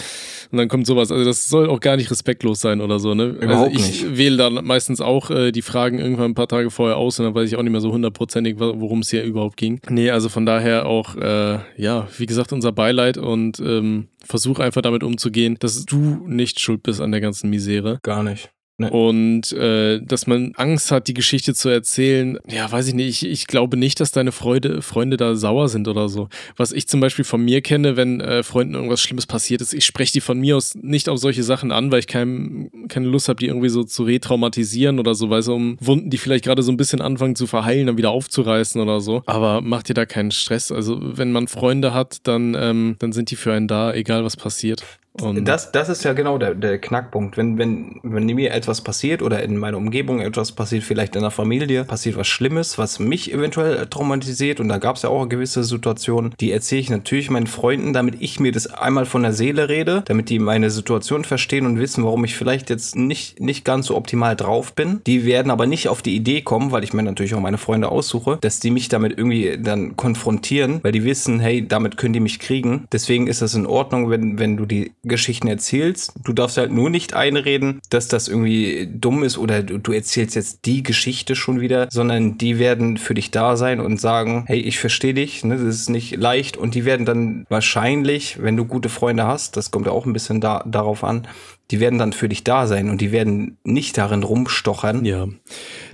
Und dann kommt sowas. Also das soll auch gar nicht respektlos sein oder so. Ne? Überhaupt also ich nicht. wähle dann meistens auch äh, die Fragen irgendwann ein paar Tage vorher aus und dann weiß ich auch nicht mehr so hundertprozentig, worum es hier überhaupt ging. Nee, also von daher auch, äh, ja, wie gesagt, unser Beileid und ähm, versuch einfach damit umzugehen, dass du nicht schuld bist an der ganzen Misere. Gar nicht. Ne. Und äh, dass man Angst hat, die Geschichte zu erzählen, ja, weiß ich nicht. Ich, ich glaube nicht, dass deine Freude, Freunde da sauer sind oder so. Was ich zum Beispiel von mir kenne, wenn äh, Freunden irgendwas Schlimmes passiert ist, ich spreche die von mir aus nicht auf solche Sachen an, weil ich kein, keine Lust habe, die irgendwie so zu retraumatisieren oder so, weil so um Wunden, die vielleicht gerade so ein bisschen anfangen zu verheilen, dann wieder aufzureißen oder so. Aber macht dir da keinen Stress. Also, wenn man Freunde hat, dann, ähm, dann sind die für einen da, egal was passiert. Und das, das ist ja genau der, der Knackpunkt. Wenn, wenn, wenn mir etwas passiert oder in meiner Umgebung etwas passiert, vielleicht in der Familie, passiert was Schlimmes, was mich eventuell traumatisiert und da gab es ja auch gewisse Situationen, die erzähle ich natürlich meinen Freunden, damit ich mir das einmal von der Seele rede, damit die meine Situation verstehen und wissen, warum ich vielleicht jetzt nicht, nicht ganz so optimal drauf bin. Die werden aber nicht auf die Idee kommen, weil ich mir natürlich auch meine Freunde aussuche, dass die mich damit irgendwie dann konfrontieren, weil die wissen, hey, damit können die mich kriegen. Deswegen ist das in Ordnung, wenn, wenn du die Geschichten erzählst. Du darfst halt nur nicht einreden, dass das irgendwie dumm ist oder du, du erzählst jetzt die Geschichte schon wieder, sondern die werden für dich da sein und sagen, hey, ich verstehe dich, ne, das ist nicht leicht und die werden dann wahrscheinlich, wenn du gute Freunde hast, das kommt ja auch ein bisschen da, darauf an, die werden dann für dich da sein und die werden nicht darin rumstochern. Ja.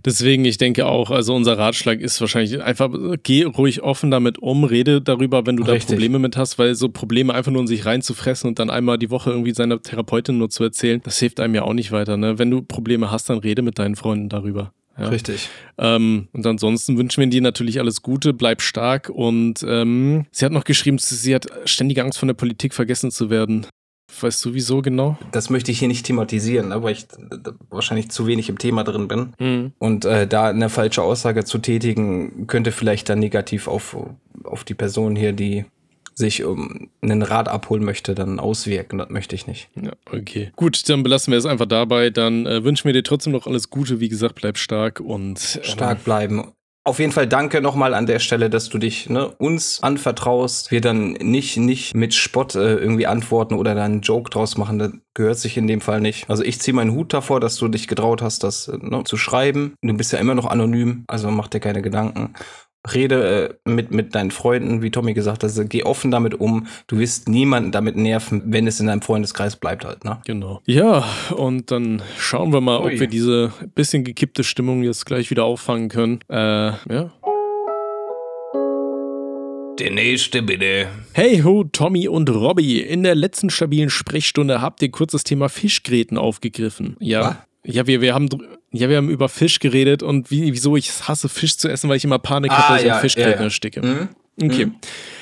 Deswegen, ich denke auch, also unser Ratschlag ist wahrscheinlich einfach, geh ruhig offen damit um, rede darüber, wenn du Richtig. da Probleme mit hast, weil so Probleme einfach nur in sich reinzufressen und dann einmal die Woche irgendwie seiner Therapeutin nur zu erzählen, das hilft einem ja auch nicht weiter. Ne? Wenn du Probleme hast, dann rede mit deinen Freunden darüber. Ja. Richtig. Ähm, und ansonsten wünschen wir dir natürlich alles Gute, bleib stark und ähm, sie hat noch geschrieben, sie hat ständige Angst von der Politik vergessen zu werden. Weißt du wieso genau? Das möchte ich hier nicht thematisieren, ne, weil ich wahrscheinlich zu wenig im Thema drin bin. Mhm. Und äh, da eine falsche Aussage zu tätigen, könnte vielleicht dann negativ auf, auf die Person hier, die sich um einen Rat abholen möchte, dann auswirken. Das möchte ich nicht. Ja, okay. Gut, dann belassen wir es einfach dabei. Dann äh, wünschen wir dir trotzdem noch alles Gute. Wie gesagt, bleib stark und äh, stark bleiben. Auf jeden Fall danke nochmal an der Stelle, dass du dich ne, uns anvertraust. Wir dann nicht, nicht mit Spott äh, irgendwie antworten oder dann einen Joke draus machen. Das gehört sich in dem Fall nicht. Also ich ziehe meinen Hut davor, dass du dich getraut hast, das äh, ne, zu schreiben. Du bist ja immer noch anonym, also mach dir keine Gedanken rede äh, mit, mit deinen Freunden, wie Tommy gesagt hat, geh offen damit um. Du wirst niemanden damit nerven, wenn es in deinem Freundeskreis bleibt halt, ne? Genau. Ja, und dann schauen wir mal, Ui. ob wir diese bisschen gekippte Stimmung jetzt gleich wieder auffangen können. Äh, ja. Der nächste bitte. Hey ho, Tommy und Robby. In der letzten stabilen Sprechstunde habt ihr kurz das Thema Fischgräten aufgegriffen. Ja. Was? Ja, wir, wir haben ja, wir haben über Fisch geredet und wie, wieso ich hasse Fisch zu essen, weil ich immer Panik ah, habe, dass ja, ich Fischgräten ja, ja. ersticke. Mhm. Okay. Mhm.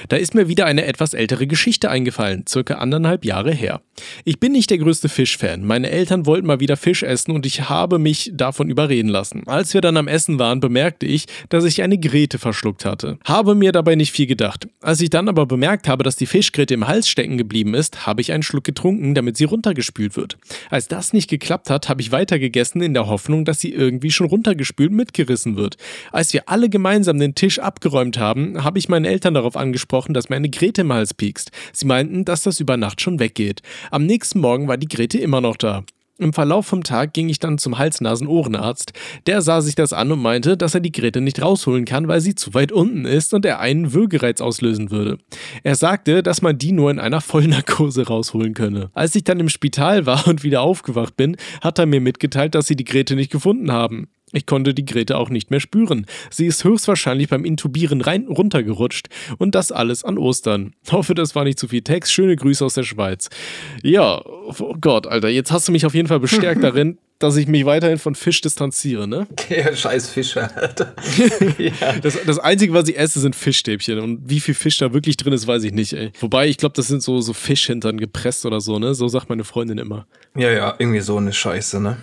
Da ist mir wieder eine etwas ältere Geschichte eingefallen, circa anderthalb Jahre her. Ich bin nicht der größte Fischfan. Meine Eltern wollten mal wieder Fisch essen und ich habe mich davon überreden lassen. Als wir dann am Essen waren, bemerkte ich, dass ich eine Grete verschluckt hatte. Habe mir dabei nicht viel gedacht. Als ich dann aber bemerkt habe, dass die Fischgrete im Hals stecken geblieben ist, habe ich einen Schluck getrunken, damit sie runtergespült wird. Als das nicht geklappt hat, habe ich weitergegessen in der Hoffnung, dass sie irgendwie schon runtergespült mitgerissen wird. Als wir alle gemeinsam den Tisch abgeräumt haben, habe ich meinen Eltern darauf angesprochen, dass mir eine Grete im Hals piekst. Sie meinten, dass das über Nacht schon weggeht. Am nächsten Morgen war die Grete immer noch da. Im Verlauf vom Tag ging ich dann zum Hals-Nasen-Ohrenarzt. Der sah sich das an und meinte, dass er die Grete nicht rausholen kann, weil sie zu weit unten ist und er einen Würgereiz auslösen würde. Er sagte, dass man die nur in einer Vollnarkose rausholen könne. Als ich dann im Spital war und wieder aufgewacht bin, hat er mir mitgeteilt, dass sie die Grete nicht gefunden haben. Ich konnte die Grete auch nicht mehr spüren. Sie ist höchstwahrscheinlich beim Intubieren rein runtergerutscht und das alles an Ostern. Hoffe, das war nicht zu viel Text. Schöne Grüße aus der Schweiz. Ja, oh Gott, Alter, jetzt hast du mich auf jeden Fall bestärkt darin, dass ich mich weiterhin von Fisch distanziere, ne? Ja, scheiß Fische, Alter. ja. das, das Einzige, was ich esse, sind Fischstäbchen. Und wie viel Fisch da wirklich drin ist, weiß ich nicht, ey. Wobei, ich glaube, das sind so, so Fischhintern gepresst oder so, ne? So sagt meine Freundin immer. Ja, ja, irgendwie so eine Scheiße, ne?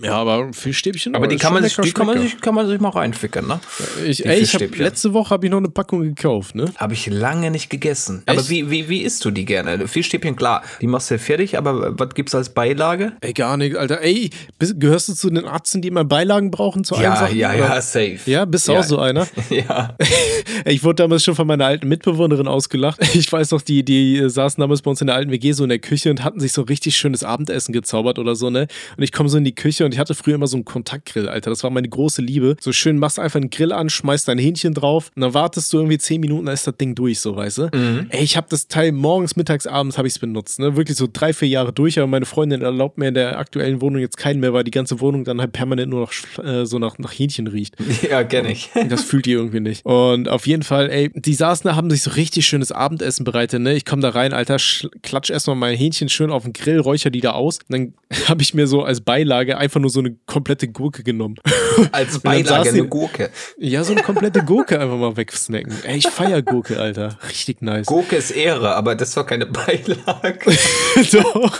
Ja, aber Fischstäbchen. Aber die, kann man, sich, die kann, man sich, kann man sich mal reinfickern, ne? Ich, ey, ich hab, letzte Woche habe ich noch eine Packung gekauft, ne? Habe ich lange nicht gegessen. Echt? Aber wie, wie, wie isst du die gerne? Fischstäbchen, klar, die machst du ja fertig, aber was gibt's als Beilage? Ey, gar nicht, Alter. Ey, bist, gehörst du zu den Arzten, die immer Beilagen brauchen zu ja, Sachen? Ja, ja, safe. Ja, bist du ja. auch so einer? ja. ich wurde damals schon von meiner alten Mitbewohnerin ausgelacht. Ich weiß noch, die, die saßen damals bei uns in der alten WG so in der Küche und hatten sich so richtig schönes Abendessen gezaubert oder so, ne? Und ich komme so in die Küche und ich hatte früher immer so ein Kontaktgrill, Alter. Das war meine große Liebe. So schön machst einfach einen Grill an, schmeißt dein Hähnchen drauf und dann wartest du irgendwie zehn Minuten, dann ist das Ding durch, so, weißt du? Mhm. Ey, ich habe das Teil morgens, mittags, abends habe ich es benutzt, ne? Wirklich so drei, vier Jahre durch, aber meine Freundin erlaubt mir in der aktuellen Wohnung jetzt keinen mehr, weil die ganze Wohnung dann halt permanent nur noch äh, so nach, nach Hähnchen riecht. Ja, kenn ich. Das fühlt die irgendwie nicht. Und auf jeden Fall, ey, die saßen da, haben sich so richtig schönes Abendessen bereitet, ne? Ich komme da rein, Alter, klatsch erstmal mein Hähnchen schön auf den Grill, räucher die da aus. Und dann habe ich mir so als Beilage einfach nur so eine komplette Gurke genommen. Als Beilage eine Gurke. Ja, so eine komplette Gurke einfach mal wegsnacken. Ey, ich feier Gurke, Alter. Richtig nice. Gurke ist Ehre, aber das war keine Beilage. Doch.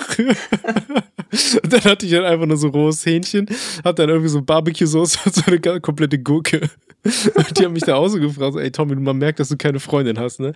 Und dann hatte ich halt einfach nur so rohes Hähnchen, hab dann irgendwie so Barbecue-Sauce und so eine komplette Gurke. Und die haben mich da auch so gefragt, ey Tommy, man merkt, dass du keine Freundin hast, ne?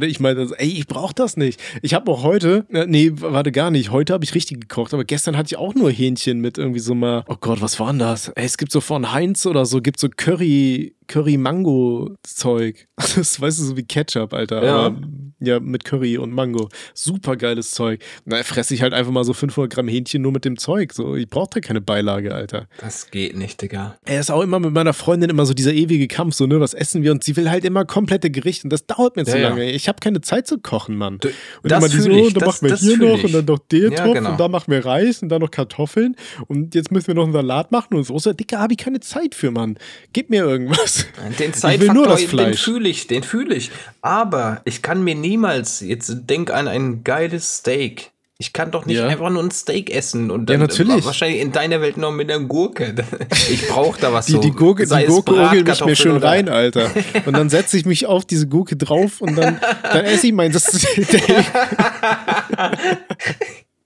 Ich meinte, also, ey, ich brauch das nicht. Ich habe auch heute, äh, nee, warte gar nicht, heute habe ich richtig gekocht, aber gestern hatte ich auch nur Hähnchen mit irgendwie so mal, oh Gott, was war denn das? Ey, es gibt so von Heinz oder so, gibt so Curry, Curry-Mango-Zeug. Das weißt du, so wie Ketchup, Alter. Ja. Aber, ja, mit Curry und Mango. Super geiles Zeug. Na, fresse ich halt einfach mal so 500 Gramm Hähnchen nur mit dem Zeug. So, ich brauche da keine Beilage, Alter. Das geht nicht, Digga. Er ist auch immer mit meiner Freundin immer so dieser ewige Kampf, so, ne, was essen wir? Und sie will halt immer komplette Gerichte. Und das dauert mir zu ja, lange. Ja. Ich habe keine Zeit zu kochen, Mann. Und das immer die so, ich. dann das, machen wir hier noch ich. und dann noch den ja, Topf genau. und dann machen wir Reis und dann noch Kartoffeln. Und jetzt müssen wir noch einen Salat machen und so. So, Dicker, habe ich keine Zeit für, Mann. Gib mir irgendwas. Den Zeitfaktor, den fühle ich, den fühle ich. Aber ich kann mir niemals, jetzt denk an ein geiles Steak. Ich kann doch nicht Ja. einfach nur ein Steak essen und Ja, dann natürlich. wahrscheinlich in deiner Welt noch mit einer Gurke. Ich brauche da was Die, so. die Gurke, sei die Gurke orgelt mich mir schön rein, Alter. Und dann setze ich mich auf diese Gurke drauf und dann, dann esse ich mein das Steak.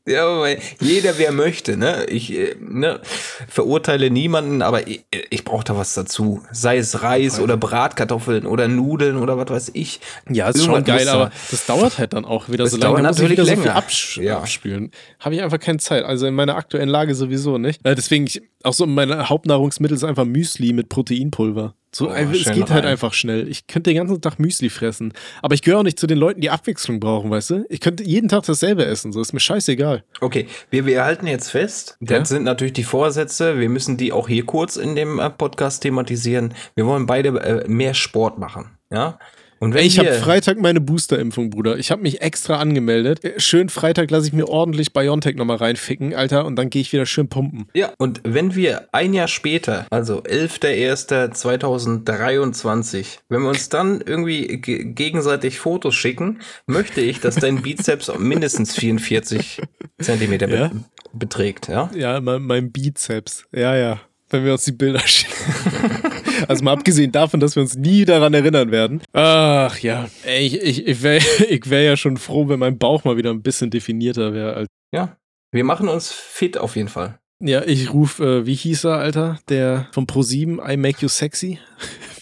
Ja, aber jeder, wer möchte, ne? Ich äh, ne, verurteile niemanden, aber ich, ich brauche da was dazu. Sei es Reis oder Bratkartoffeln oder Nudeln oder was weiß ich. Ja, ist schon Irgendwas muss geil, aber das dauert halt dann auch wieder Das so lange. dauert Dann muss ich natürlich wieder so viel länger. absch Ja. abspülen. Habe ich einfach keine Zeit. Also in meiner aktuellen Lage sowieso nicht. Äh, deswegen, ich, auch so meine Hauptnahrungsmittel ist einfach Müsli mit Proteinpulver. So, Oh, einfach- es geht halt rein. einfach schnell. Ich könnte den ganzen Tag Müsli fressen. Aber ich gehöre auch nicht zu den Leuten, die Abwechslung brauchen, weißt du? Ich könnte jeden Tag dasselbe essen. So ist mir scheißegal. Okay, wir, wir halten jetzt fest, Ja. das sind natürlich die Vorsätze, wir müssen die auch hier kurz in dem äh, Podcast thematisieren. Wir wollen beide äh, mehr Sport machen, ja? Und ich habe Freitag meine Boosterimpfung, Bruder. Ich habe mich extra angemeldet. Schön Freitag lasse ich mir ordentlich Biontech nochmal reinficken, Alter, und dann gehe ich wieder schön pumpen. Ja, und wenn wir ein Jahr später, also 11.01.2023, wenn wir uns dann irgendwie ge gegenseitig Fotos schicken, möchte ich, dass dein Bizeps mindestens 44 Zentimeter be Ja? beträgt, ja? Ja, mein, mein Bizeps. Ja, ja. Wenn wir uns die Bilder schicken. also mal abgesehen davon, dass wir uns nie daran erinnern werden. Ach ja. Ey, ich, ich, ich wäre ich wär ja schon froh, wenn mein Bauch mal wieder ein bisschen definierter wäre. Ja. Wir machen uns fit auf jeden Fall. Ja, ich rufe, äh, wie hieß er, Alter? Der von Pro7, I Make You Sexy?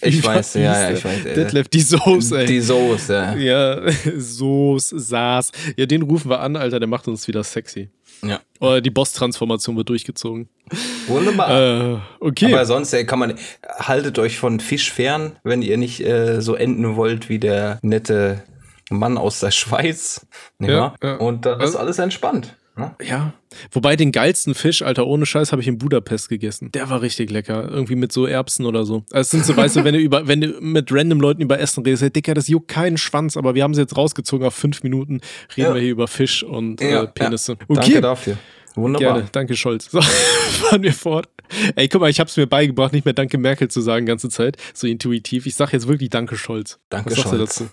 Ich weiß, ja, ja, ich weiß. äh, Detlef, die Soße, ey. Die Soße. Ja, Soße, Saß. Ja, den rufen wir an, Alter, der macht uns wieder sexy. Ja. Oder die Boss-Transformation wird durchgezogen. Wunderbar. Äh, okay. Aber sonst äh, kann man, haltet euch von Fisch fern, wenn ihr nicht äh, so enden wollt wie der nette Mann aus der Schweiz. Ja. Ja, ja. Und dann ist Also- alles entspannt. Ne? Ja. Wobei den geilsten Fisch, Alter, ohne Scheiß, habe ich in Budapest gegessen. Der war richtig lecker. Irgendwie mit so Erbsen oder so. Also es sind so, weißt du, wenn du, über, wenn du mit random Leuten über Essen redest, hey, Dicker, das juckt keinen Schwanz, aber wir haben sie jetzt rausgezogen auf fünf Minuten. Reden Ja. wir hier über Fisch und Ja, äh, Penisse. ja. Danke dafür. Wunderbar. Gerne, danke Scholz. So, fahren wir fort. Ey, guck mal, ich hab's mir beigebracht, nicht mehr Danke Merkel zu sagen, ganze Zeit, so intuitiv. Ich sag jetzt wirklich Danke Scholz. Danke, Scholz. dazu?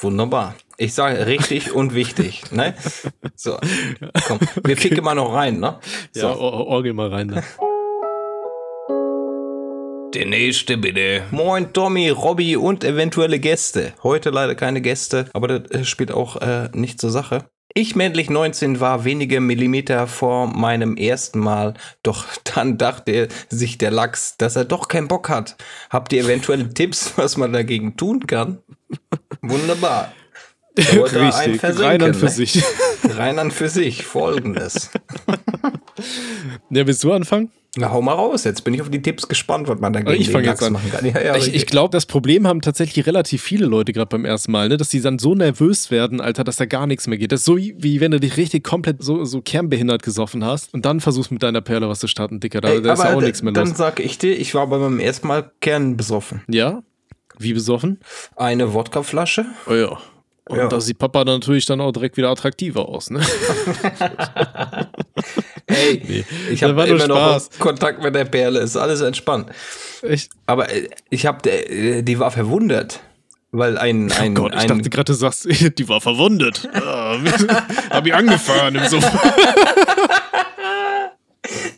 Wunderbar. Ich sage richtig und wichtig. Ne? So, komm, wir ficken mal noch rein, ne? Ja, So. or orgel mal rein da. Der nächste bitte. Moin Tommy, Robby und eventuelle Gäste. Heute leider keine Gäste, aber das äh, spielt auch äh, nicht zur Sache. Ich männlich 19 war wenige Millimeter vor meinem ersten Mal, doch dann dachte sich der Lachs, dass er doch keinen Bock hat. Habt ihr eventuelle Tipps, was man dagegen tun kann? Wunderbar. Richtig, rein an für ne? sich. Rein an für sich. Folgendes. Ja, willst du anfangen? Na, hau mal raus. Jetzt bin ich auf die Tipps gespannt, was man dagegen Ich den Lachs machen kann. Ja, ja, ich ich glaube, das Problem haben tatsächlich relativ viele Leute gerade beim ersten Mal, ne? dass die dann so nervös werden, Alter, dass da gar nichts mehr geht. Das ist so, wie wenn du dich richtig komplett so, so kernbehindert gesoffen hast und dann versuchst mit deiner Perle was zu starten, Dicker. Da, Ey, da ist ja auch nichts mehr Dann los. sag ich dir, ich war bei meinem ersten Mal kernbesoffen. Ja? Wie besoffen? Eine Wodkaflasche. Oh ja. Und Ja. da sieht Papa dann natürlich dann auch direkt wieder attraktiver aus, ne? Ey, Nee, ich habe immer noch Spaß. Kontakt mit der Perle. Ist alles entspannt. Echt? Aber äh, ich habe, äh, die war verwundert, weil ein ein, Oh Gott, ich ein dachte gerade, du sagst, die war verwundet. Ah, Hab ich angefahren im Sofa.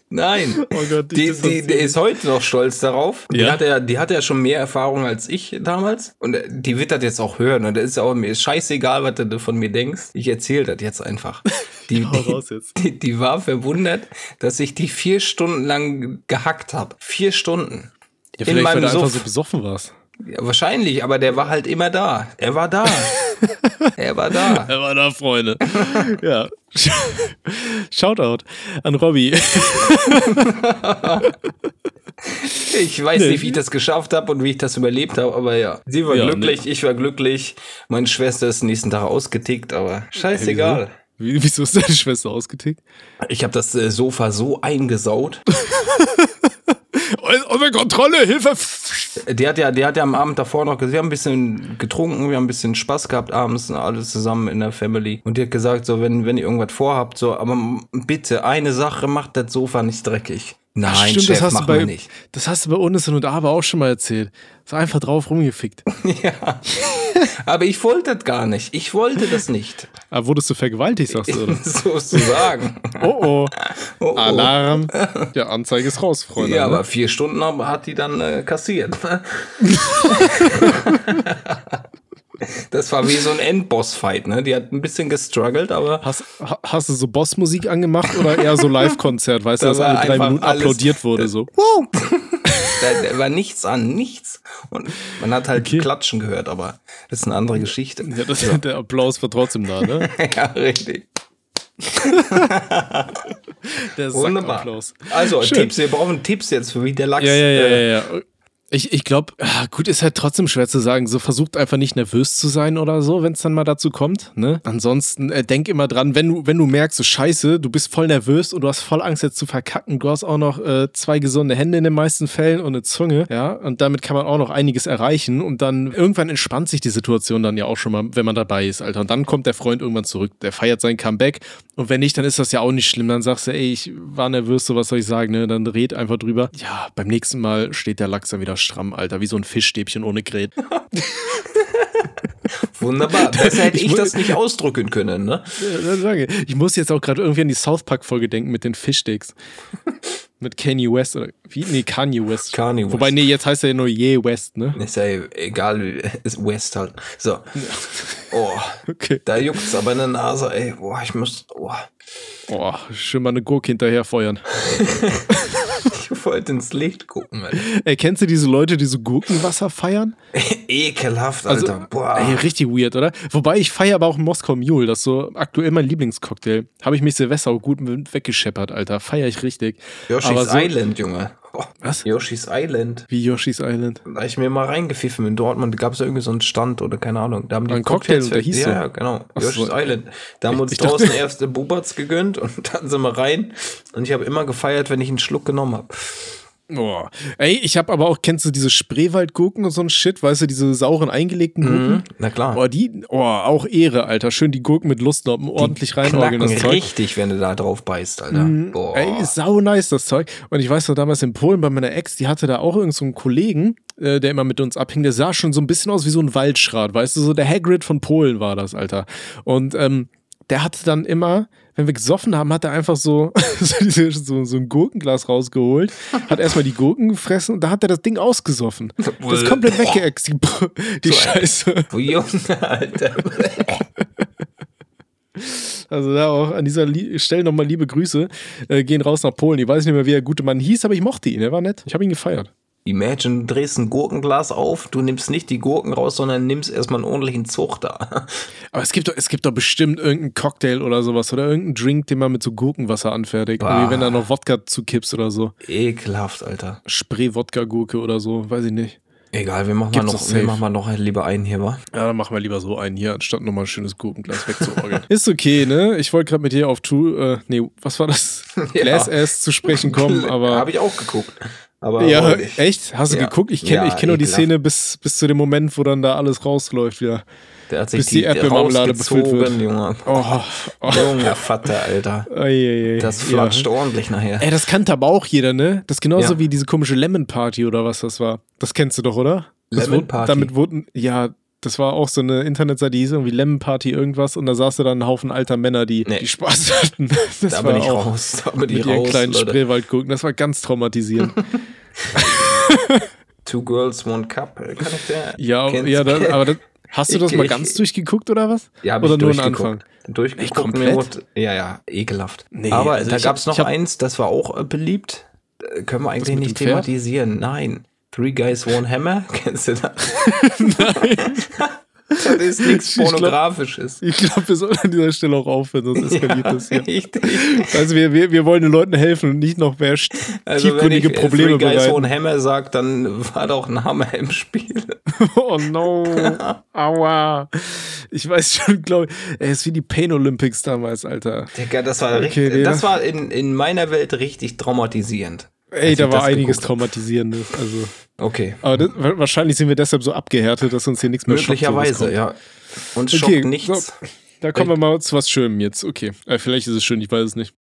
Nein. Oh Gott, Die, die, die ist heute noch stolz darauf. Die, Ja? hat ja, die hat ja schon mehr Erfahrung als ich damals. Und äh, die wird das jetzt auch hören. Und das ist ja auch mir scheißegal, was du von mir denkst. Ich erzähle das jetzt einfach. Die, Hau raus jetzt. Die, die war verwundert, dass ich die vier Stunden lang gehackt habe. Vier Stunden. Ja, vielleicht, weil meinem du einfach Suff. so besoffen warst. Ja, wahrscheinlich, aber der war halt immer da. Er war da. er war da. Er war da, Freunde. ja. Shoutout an Robby. Ich weiß Nee. nicht, wie ich das geschafft habe und wie ich das überlebt habe, aber ja. Sie war Ja, glücklich, ich war glücklich. Meine Schwester ist nächsten Tag ausgetickt, aber scheißegal. Wie, wieso ist deine Schwester ausgetickt? Ich habe das äh, Sofa so eingesaut. Eure Kontrolle, Hilfe! Die hat ja, die hat ja am Abend davor noch gesagt, wir haben ein bisschen getrunken, wir haben ein bisschen Spaß gehabt abends, alles zusammen in der Family. Und die hat gesagt, so, wenn, wenn ihr irgendwas vorhabt, so, aber bitte, eine Sache, macht das Sofa nicht dreckig. Nein, Ach, stimmt, Chef, das hast, du bei, nicht. das hast du bei Unnison und Aber auch schon mal erzählt. So einfach drauf rumgefickt. Ja. Aber ich wollte das gar nicht. Ich wollte das nicht. Aber wurdest du vergewaltigt, sagst du, oder? Sozusagen. Oh oh. Oh, oh. Alarm. Ja, Anzeige ist raus, Freunde. Ja, ne? aber vier Stunden hat die dann äh, kassiert. Das war wie so ein Endboss-Fight, ne? Die hat ein bisschen gestruggelt, aber Hast, ha- hast du so Bossmusik angemacht oder eher so Live-Konzert, weißt du, Da dass alle drei Minuten alles- applaudiert wurde? So. Wow. da, da war nichts an, nichts. Und man hat halt Okay. Klatschen gehört, aber das ist eine andere Geschichte. Ja, das, der Applaus war trotzdem da, ne? ja richtig. Der Wunderbar. Sackapplaus. Also, Schön. Tipps, wir brauchen Tipps jetzt, für wie der Lachs. Ja, ja, ja, äh, ja, ja. Ich, ich glaube, gut, ist halt trotzdem schwer zu sagen. So versucht einfach nicht nervös zu sein oder so, wenn es dann mal dazu kommt. Ne? Ansonsten äh, denk immer dran, wenn du, wenn du merkst, so scheiße, du bist voll nervös und du hast voll Angst jetzt zu verkacken. Du hast auch noch äh, zwei gesunde Hände in den meisten Fällen und eine Zunge, ja. Und damit kann man auch noch einiges erreichen. Und dann irgendwann entspannt sich die Situation dann ja auch schon mal, wenn man dabei ist, Alter. Und dann kommt der Freund irgendwann zurück, der feiert sein Comeback. Und wenn nicht, dann ist das ja auch nicht schlimm. Dann sagst du, ey, ich war nervös, so was soll ich sagen, ne? Dann red einfach drüber. Ja, beim nächsten Mal steht der Lachs dann wieder stramm, Alter, wie so ein Fischstäbchen ohne Gret. Wunderbar. Besser hätte Ich ich, das nicht ausdrücken können, ne? Ja, danke. Ich muss jetzt auch gerade irgendwie an die South Park-Folge denken mit den Fischsticks. mit Kanye West oder wie? Nee, Kanye West. Kanye West. Wobei, nee, jetzt heißt er ja nur Ye West, ne? Ist ja egal, wie- ist West halt. So. Oh, Okay. da juckt's aber in der Nase, ey. Boah, ich muss. Oh. Boah, schön mal eine Gurke hinterher feuern. Ich wollte ins Licht gucken, Alter. Ey, kennst du diese Leute, die so Gurkenwasser feiern? Ekelhaft, Also, Alter. Boah. Ey, richtig weird, oder? Wobei ich feiere aber auch Moskau Mule, das ist so aktuell mein Lieblingscocktail. Habe ich mich Silvester auch gut weggescheppert, Alter. Feier ich richtig. Yoshi's aber so, Island, Junge. Was? Yoshi's Island. Wie Yoshi's Island. Da hab ich mir mal reingepfiffen. In Dortmund gab es ja irgendwie so einen Stand oder keine Ahnung. Da haben die Ein Cocktail, der hieß so. Ja, genau. Ach so. Yoshi's Island. Da haben wir uns ich dachte- draußen erste Buberts gegönnt und dann sind wir rein. Und ich habe immer gefeiert, wenn ich einen Schluck genommen habe. Oh. Ey, ich habe aber auch, kennst du diese Spreewaldgurken und so ein Shit, weißt du, diese sauren eingelegten Gurken? Na klar. Boah, die, oh, auch Ehre, Alter. Schön die Gurken mit Lustnoppen ordentlich Knacken das Zeug. richtig, wenn du da drauf beißt, Alter. Boah. Ey, ist sau nice, das Zeug. Und ich weiß noch, damals in Polen bei meiner Ex, die hatte da auch irgendeinen so einen Kollegen, äh, der immer mit uns abhing, der sah schon so ein bisschen aus wie so ein Waldschrat, weißt du, so der Hagrid von Polen war das, Alter. Und ähm, der hatte dann immer, wenn wir gesoffen haben, hat er einfach so, so, so, ein Gurkenglas rausgeholt, hat erstmal die Gurken gefressen und da hat er das Ding ausgesoffen. Das ist komplett weggeext, die, die Scheiße. Junge, Alter. Also da auch an dieser Lie Stelle nochmal liebe Grüße. Äh, gehen raus nach Polen. Ich weiß nicht mehr, wie der gute Mann hieß, aber ich mochte ihn. Er war nett. Ich habe ihn gefeiert. Imagine, du drehst ein Gurkenglas auf, du nimmst nicht die Gurken raus, sondern nimmst erstmal einen ordentlichen Zug da. Aber es gibt doch, es gibt doch bestimmt irgendeinen Cocktail oder sowas oder irgendeinen Drink, den man mit so Gurkenwasser anfertigt. Bah. Wie wenn da noch Wodka zukippst oder so. Ekelhaft, Alter. Spray-Wodka-Gurke oder so. Weiß ich nicht. Egal, wir machen, mal noch, wir machen mal noch lieber einen hier, wa? Ja, dann machen wir lieber so einen hier, anstatt nochmal ein schönes Gurkenglas wegzuorgeln. Ist okay, ne? Ich wollte gerade mit dir auf True, äh, nee, was war das? Ja. Glass Ass zu sprechen kommen, aber. Habe ich auch geguckt. Aber Ja, echt? Hast du Ja. geguckt? Ich kenne Ja, ich kenn nur die. Szene bis, bis zu dem Moment, wo dann da alles rausläuft wieder. Der hat sich bis die Erdbeermarmelade befüllt wird. Junge. Oh, oh. Junger Vater, Alter. Ei, ei, ei. Das Ja. flatscht ordentlich nachher. Ey, das kannte aber auch jeder, ne? Das ist genauso Ja. wie diese komische Lemon Party oder was das war. Das kennst du doch, oder? Das Lemon wurde- Party? Damit wurden, ja, das war auch so eine Internetseite, die hieß irgendwie Lemon Party irgendwas und da saß da dann ein Haufen alter Männer, die, Nee. die Spaß hatten. Das Da war bin ich auch raus. Da bin ich mit ihren raus, kleinen Leute. Spreewaldgurken. Das war ganz traumatisierend. Two Girls, One Cup. Kann ich der? ja, Kennst- ja, das, aber das, hast du das Ich- mal ich- ganz durchgeguckt oder was? Ja, oder ich nur einen durchgeguckt. Anfang? Durchgeguckt. Mir komplett? wurde- Ja, ja, ekelhaft. Nee, Aber also da ich gab es noch ich hab- eins, das war auch äh, beliebt. Äh, Können wir eigentlich nicht thematisieren. Nein. Three Guys, One Hammer. Kennst du das? Nein. das ist nichts Ich glaub- Pornografisches. Ich glaube, wir sollten an dieser Stelle auch aufhören, sonst eskaliert das hier. richtig. Also wir, wir, wir wollen den Leuten helfen und nicht noch mehr Also wenn ich tiefgründige äh, Probleme Three Guys, bereiten. One Hammer sagt, dann war doch ein Hammer im Spiel. Oh no. Aua. Ich weiß schon, glaube ich. Ey, ist wie die Pain Olympics damals, Alter. Digga, das war, Okay, richtig, das- war in, in meiner Welt richtig traumatisierend. Ey, da war einiges geguckt. Traumatisierendes. Also. Okay. Aber das, wa- wahrscheinlich sind wir deshalb so abgehärtet, dass uns hier nichts mehr schockt, Möglicherweise, ja. Uns Okay, schockt nichts. so. Da kommen wir mal zu was Schönem jetzt. Okay. Äh, vielleicht ist es schön, ich weiß es nicht.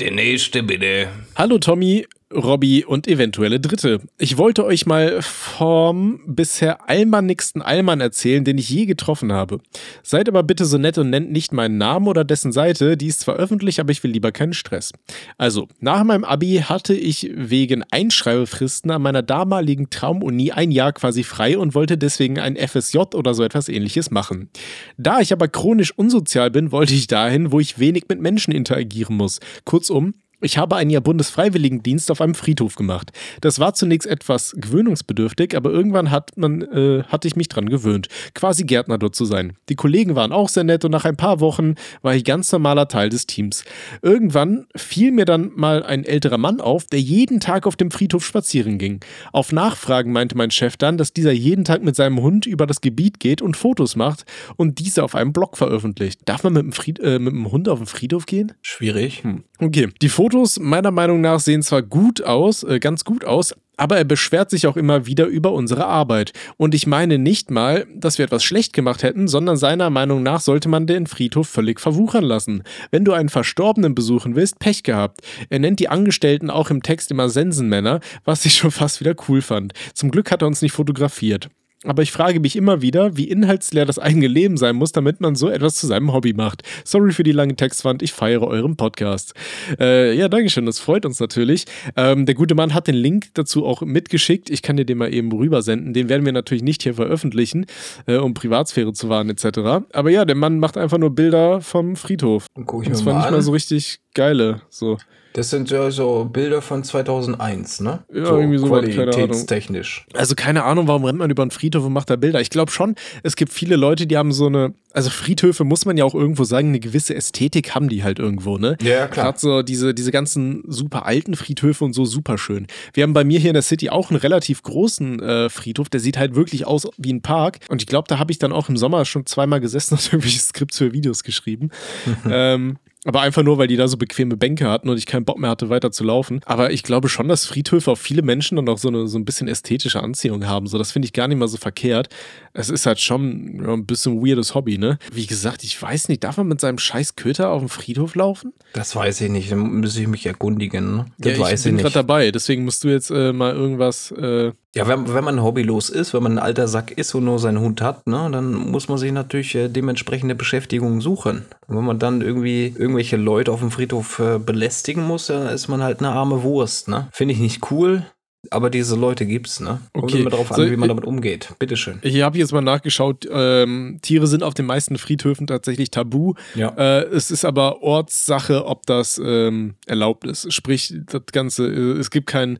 Der nächste bitte. Hallo Tommy, Robby und eventuelle Dritte. Ich wollte euch mal vom bisher allmannigsten Allmann erzählen, den ich je getroffen habe. Seid aber bitte so nett und nennt nicht meinen Namen oder dessen Seite, die ist zwar öffentlich, aber ich will lieber keinen Stress. Also, nach meinem Abi hatte ich wegen Einschreibefristen an meiner damaligen Traumuni ein Jahr quasi frei und wollte deswegen ein FSJ oder so etwas ähnliches machen. Da ich aber chronisch unsozial bin, wollte ich dahin, wo ich wenig mit Menschen interagieren muss. Kurzum, ich habe ein Jahr Bundesfreiwilligendienst auf einem Friedhof gemacht. Das war zunächst etwas gewöhnungsbedürftig, aber irgendwann hat man, äh, hatte ich mich dran gewöhnt, quasi Gärtner dort zu sein. Die Kollegen waren auch sehr nett und nach ein paar Wochen war ich ganz normaler Teil des Teams. Irgendwann fiel mir dann mal ein älterer Mann auf, der jeden Tag auf dem Friedhof spazieren ging. Auf Nachfragen meinte mein Chef dann, dass dieser jeden Tag mit seinem Hund über das Gebiet geht und Fotos macht und diese auf einem Blog veröffentlicht. Darf man mit dem, Fried äh, mit dem Hund auf den Friedhof gehen? Schwierig. Hm. Okay, die Fotos meiner Meinung nach sehen zwar gut aus, äh, ganz gut aus, aber er beschwert sich auch immer wieder über unsere Arbeit. Und ich meine nicht mal, dass wir etwas schlecht gemacht hätten, sondern seiner Meinung nach sollte man den Friedhof völlig verwuchern lassen. Wenn du einen Verstorbenen besuchen willst, Pech gehabt. Er nennt die Angestellten auch im Text immer Sensenmänner, was ich schon fast wieder cool fand. Zum Glück hat er uns nicht fotografiert. Aber ich frage mich immer wieder, wie inhaltsleer das eigene Leben sein muss, damit man so etwas zu seinem Hobby macht. Sorry für die lange Textwand, ich feiere euren Podcast. Äh, ja, Dankeschön, das freut uns natürlich. Ähm, der gute Mann hat den Link dazu auch mitgeschickt. Ich kann dir den mal eben rübersenden. Den werden wir natürlich nicht hier veröffentlichen, äh, um Privatsphäre zu wahren etc. Aber ja, der Mann macht einfach nur Bilder vom Friedhof. Guck ich das nicht an. mal so richtig geile. So. Das sind ja so Bilder von 2001, ne? Ja, so irgendwie so keine qualitätstechnisch. Also keine Ahnung, warum rennt man über einen Friedhof und macht da Bilder. Ich glaube schon, es gibt viele Leute, die haben so eine, also Friedhöfe muss man ja auch irgendwo sagen, eine gewisse Ästhetik haben die halt irgendwo, ne? Ja, klar. Gerade so diese, diese ganzen super alten Friedhöfe und so super schön. Wir haben bei mir hier in der City auch einen relativ großen äh, Friedhof, der sieht halt wirklich aus wie ein Park. Und ich glaube, da habe ich dann auch im Sommer schon zweimal gesessen und irgendwelche Skripts für Videos geschrieben. ähm, aber einfach nur, weil die da so bequeme Bänke hatten und ich keinen Bock mehr hatte, weiter zu laufen. Aber ich glaube schon, dass Friedhöfe auf viele Menschen dann auch so, eine, so ein bisschen ästhetische Anziehung haben. So, das finde ich gar nicht mal so verkehrt. Es ist halt schon ja, ein bisschen ein weirdes Hobby, ne? Wie gesagt, ich weiß nicht, darf man mit seinem scheiß Köter auf dem Friedhof laufen? Das weiß ich nicht, dann muss ich mich erkundigen. Ne? Das ja, weiß ich bin ich gerade nicht. dabei, deswegen musst du jetzt äh, mal irgendwas. Äh, Ja, wenn, wenn man hobbylos ist, wenn man ein alter Sack ist und nur seinen Hund hat, ne, dann muss man sich natürlich äh, dementsprechende Beschäftigung suchen. Und wenn man dann irgendwie irgendwelche Leute auf dem Friedhof äh, belästigen muss, dann ist man halt eine arme Wurst, ne? Finde ich nicht cool, aber diese Leute gibt's, ne? Kommt Okay. immer darauf an, So, wie man äh, damit umgeht. Bitteschön. Ich habe jetzt mal nachgeschaut, ähm, Tiere sind auf den meisten Friedhöfen tatsächlich tabu. Ja. Äh, es ist aber Ortssache, ob das ähm, erlaubt ist. Sprich, das Ganze, äh, es gibt kein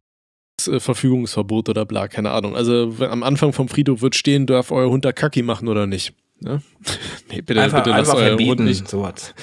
Verfügungsverbot oder bla, keine Ahnung. Also am Anfang vom Friedhof wird stehen, darf euer Hund da Kacki machen oder nicht. Ne? nee, bitte, einfach bitte lasst euren Hund nicht. sowas.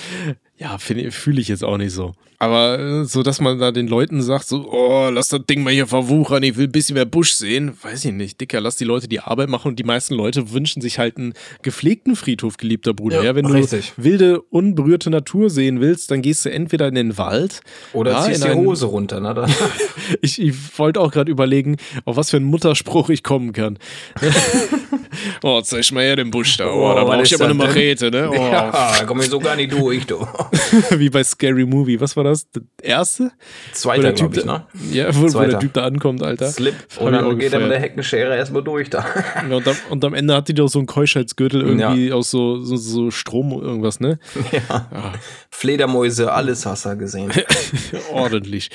Ja, fühle ich jetzt auch nicht so. Aber äh, so, dass man da den Leuten sagt, so, oh, lass das Ding mal hier verwuchern, ich will ein bisschen mehr Busch sehen. Weiß ich nicht, Dicker, lass die Leute die Arbeit machen und die meisten Leute wünschen sich halt einen gepflegten Friedhof, geliebter Bruder. Ja, Ja, wenn du richtig. wilde, unberührte Natur sehen willst, dann gehst du entweder in den Wald. Oder ja, ziehst in die Hose runter, ne? Ich, ich wollte auch gerade überlegen, auf was für einen Mutterspruch ich kommen kann. oh, zeig mal her den Busch da. Oh, Oh, da was brauch ich aber eine? Machete, ne? Oh. ja, da komm ich so gar nicht durch, du. Wie bei Scary Movie. Was war das? Der erste? Zweiter, glaube Typ ich, ne? ja, wo, wo der. Typ da ankommt, Alter. Slip und dann geht er mit der gefeiert. Heckenschere erstmal durch da. Ja, und, am, und am Ende hat die doch so einen Keuschheitsgürtel irgendwie aus so, so, so Strom irgendwas, ne? ja. Fledermäuse, alles hast du gesehen. Ordentlich.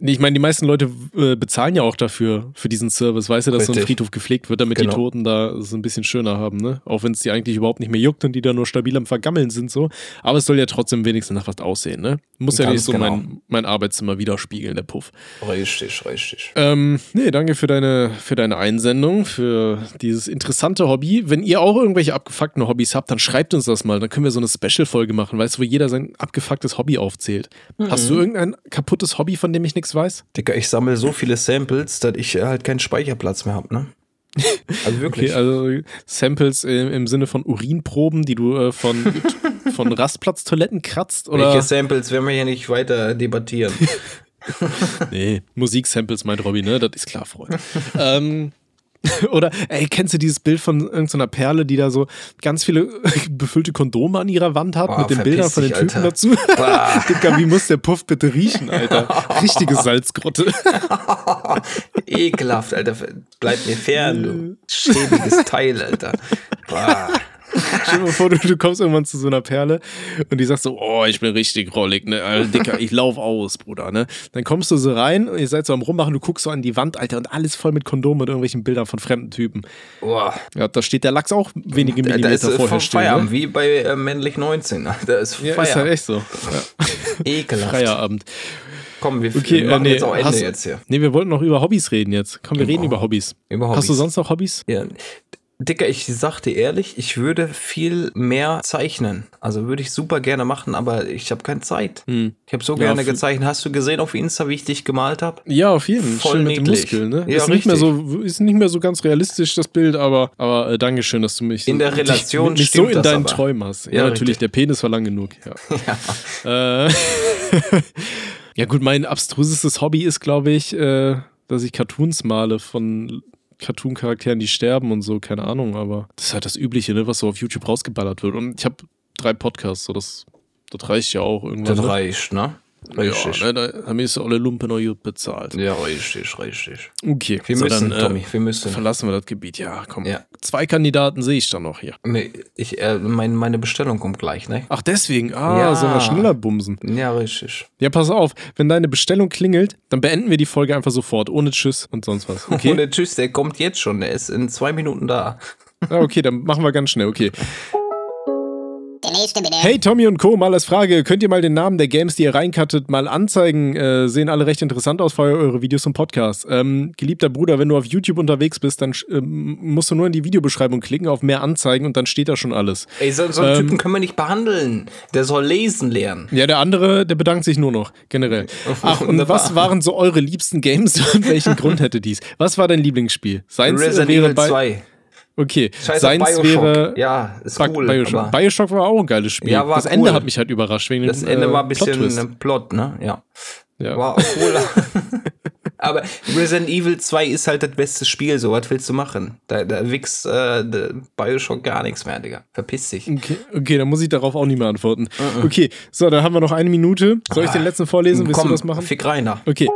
Ich meine, die meisten Leute äh, bezahlen ja auch dafür, für diesen Service. Weißt du, dass so ein Richtig. Friedhof gepflegt wird, damit Genau. die Toten da es ein bisschen schöner haben, ne? Auch wenn es die eigentlich überhaupt nicht mehr juckt und die da nur stabil am Vergammeln sind, so. Aber es soll ja trotzdem wenigstens nach was aussehen, ne? Muss ja Ganz nicht so genau. mein, mein Arbeitszimmer widerspiegeln, der Puff. Richtig, richtig. Ähm, nee, danke für deine, für deine Einsendung, für dieses interessante Hobby. Wenn ihr auch irgendwelche abgefuckten Hobbys habt, dann schreibt uns das mal. Dann können wir so eine Special-Folge machen, weißt du, wo jeder sein abgefucktes Hobby aufzählt. Hast du Mhm. irgendein kaputtes Hobby, von dem ich nichts weiß? Dicker, ich sammle so viele Samples, dass ich halt keinen Speicherplatz mehr habe, ne? Also wirklich. Okay, also Samples im, im Sinne von Urinproben, die du äh, von, von Rastplatztoiletten kratzt? Oder? Welche Samples werden wir hier nicht weiter debattieren? Nee, Musiksamples meint Robby, ne? Das ist klar, Freund. ähm, Oder, ey, kennst du dieses Bild von irgendeiner Perle, die da so ganz viele befüllte Kondome an ihrer Wand hat, Boah, mit den Bildern von den dich, Typen Alter. dazu? Digga, wie muss der Puff bitte riechen, Alter? Richtige Salzgrotte. Ekelhaft, Alter. Bleib mir fern, du schäbiges Teil, Alter. Boah. Stell dir mal vor, du, du kommst irgendwann zu so einer Perle und die sagt so, oh, ich bin richtig rollig, ne, Alter, Dicker, ich lauf aus, Bruder, ne. Dann kommst du so rein und ihr seid so am Rummachen, du guckst so an die Wand, Alter, und alles voll mit Kondomen und irgendwelchen Bildern von fremden Typen. Boah. Ja, da steht der Lachs auch wenige Da, da Millimeter ist äh, vorher stehen. Feierabend, Ne? wie bei äh, männlich 19. Da ist Ja, Feierabend. ist halt echt so. Ja. Ekelhaft. Feierabend. Komm, wir Okay, machen äh, nee, jetzt auch Ende hast, jetzt hier. Nee, wir wollten noch über Hobbys reden jetzt. Komm, wir Über- reden über Hobbys. über Hast du Hobbys. sonst noch Hobbys? Ja. Dicker, ich sag dir ehrlich, ich würde viel mehr zeichnen. Also würde ich super gerne machen, aber ich habe keine Zeit. Hm. Ich habe so Ja, gerne gezeichnet. Hast du gesehen auf Insta, wie ich dich gemalt habe? Ja, auf jeden Fall. Voll Schön mit den niedlich. Muskeln, ne? Ja, ist, nicht mehr so, ist nicht mehr so ganz realistisch, das Bild, aber, aber äh, Dankeschön, dass du mich In der dich- Relation mich so in deinen aber. Träumen hast. Ja, Ja, natürlich, der Penis war lang genug. Ja, äh, ja gut, mein abstrusestes Hobby ist, glaube ich, äh, dass ich Cartoons male von Cartoon-Charakteren, die sterben und so, keine Ahnung, aber das ist halt das Übliche, ne, was so auf YouTube rausgeballert wird. Und ich habe drei Podcasts, so das, das reicht ja auch irgendwann. Das ne? reicht, ne? Richtig. Ja, ne, da haben wir so alle Lumpen noch gut bezahlt. Ja, richtig, richtig. Okay, Wir so, müssen, dann, äh, Tommy, wir müssen. verlassen wir das Gebiet. Ja, komm. Ja. Zwei Kandidaten sehe ich dann noch hier. Nee, ich, äh, mein, meine Bestellung kommt gleich, ne? Ach, deswegen. Ah, Ja. sollen wir schneller bumsen. Ja, richtig. Ja, pass auf. Wenn deine Bestellung klingelt, dann beenden wir die Folge einfach sofort, ohne Tschüss und sonst was. Okay? der Tschüss, der kommt jetzt schon. Der ist in zwei Minuten da. ah, okay, dann machen wir ganz schnell. Okay. Der nächste bitte. Hey, Tommy und Co., mal als Frage. Könnt ihr mal den Namen der Games, die ihr reinkattet, mal anzeigen? Äh, sehen alle recht interessant aus, für eure Videos und Podcasts. Ähm, geliebter Bruder, wenn du auf YouTube unterwegs bist, dann ähm, musst du nur in die Videobeschreibung klicken, auf mehr Anzeigen und dann steht da schon alles. Ey, so, so einen Ähm. Typen können wir nicht behandeln. Der soll lesen lernen. Ja, der andere, der bedankt sich nur noch, generell. Ach, und was waren so eure liebsten Games und welchen Grund hätte dies? Was war dein Lieblingsspiel? Seins Resident wäre Evil bei. 2. Okay, Scheiß seins wäre. ja, ist Fuck, cool. Bioshock. Bioshock war auch ein geiles Spiel. Ja, war das Ende cool. hat mich halt überrascht. Wegen das dem, Ende äh, war ein bisschen Plot-Twist. ein Plot, ne? Ja. Ja. War auch cool. aber Resident Evil 2 ist halt das beste Spiel, so was willst du machen? Da, da wichst äh, Bioshock gar nichts mehr, Digga. Verpiss dich. Okay, okay, dann muss ich darauf auch nicht mehr antworten. Uh-uh. Okay, so, dann haben wir noch eine Minute. Soll ich den letzten vorlesen? Willst Ah. Komm, du das machen? fick reiner. Okay.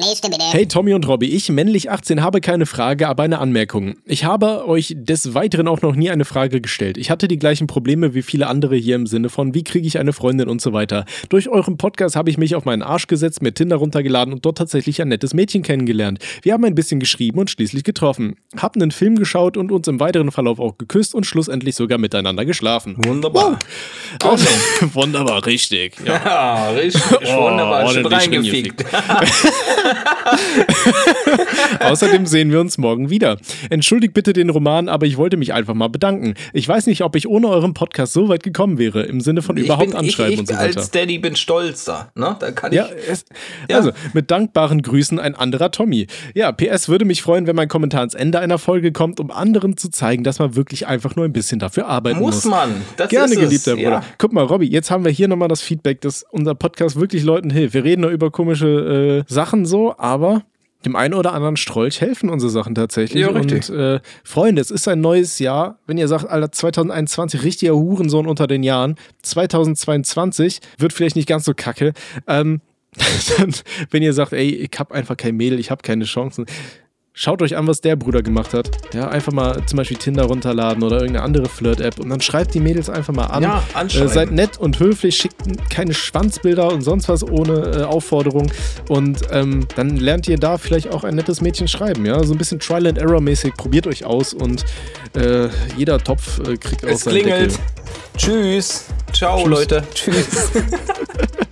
Der nächste bitte. Hey Tommy und Robby, ich, männlich 18, habe keine Frage, aber eine Anmerkung. Ich habe euch des Weiteren auch noch nie eine Frage gestellt. Ich hatte die gleichen Probleme wie viele andere hier im Sinne von, wie kriege ich eine Freundin und so weiter. Durch euren Podcast habe ich mich auf meinen Arsch gesetzt, mir Tinder runtergeladen und dort tatsächlich ein nettes Mädchen kennengelernt. Wir haben ein bisschen geschrieben und schließlich getroffen. Hab einen Film geschaut und uns im weiteren Verlauf auch geküsst und schlussendlich sogar miteinander geschlafen. Wunderbar. Also, wunderbar, richtig. Ja. Ja, richtig. Oh, wunderbar. Schon reingefickt. Außerdem sehen wir uns morgen wieder. Entschuldigt bitte den Roman, aber ich wollte mich einfach mal bedanken. Ich weiß nicht, ob ich ohne euren Podcast so weit gekommen wäre, im Sinne von überhaupt bin, anschreiben ich, ich und so weiter. als Daddy bin stolz da. Ne? Da kann Ja, ich. es, Ja. also mit dankbaren Grüßen ein anderer Tommy. Ja, PS würde mich freuen, wenn mein Kommentar ans Ende einer Folge kommt, um anderen zu zeigen, dass man wirklich einfach nur ein bisschen dafür arbeiten muss. Muss man. Das Gerne, ist es. geliebter Bruder. Ja. Guck mal, Robby, jetzt haben wir hier nochmal das Feedback, dass unser Podcast wirklich Leuten hilft. Wir reden nur über komische äh, Sachen so, aber dem einen oder anderen Strolch helfen unsere Sachen tatsächlich. Ja, richtig. Und äh, Freunde, es ist ein neues Jahr. Wenn ihr sagt, Alter, 2021, richtiger Hurensohn unter den Jahren, 2022 wird vielleicht nicht ganz so kacke. Ähm, wenn ihr sagt, ey, ich hab einfach kein Mädel, ich hab keine Chancen. Schaut euch an, was der Bruder gemacht hat. Ja, einfach mal zum Beispiel Tinder runterladen oder irgendeine andere Flirt-App und dann schreibt die Mädels einfach mal an. Ja. Äh, seid nett und höflich, schickt keine Schwanzbilder und sonst was ohne äh, Aufforderung. Und ähm, dann lernt ihr da vielleicht auch ein nettes Mädchen schreiben. Ja, so ein bisschen Trial and Error mäßig. Probiert euch aus und äh, jeder Topf äh, kriegt auch Es klingelt. Deckel. Tschüss. Ciao, Tschüss. Leute. Tschüss.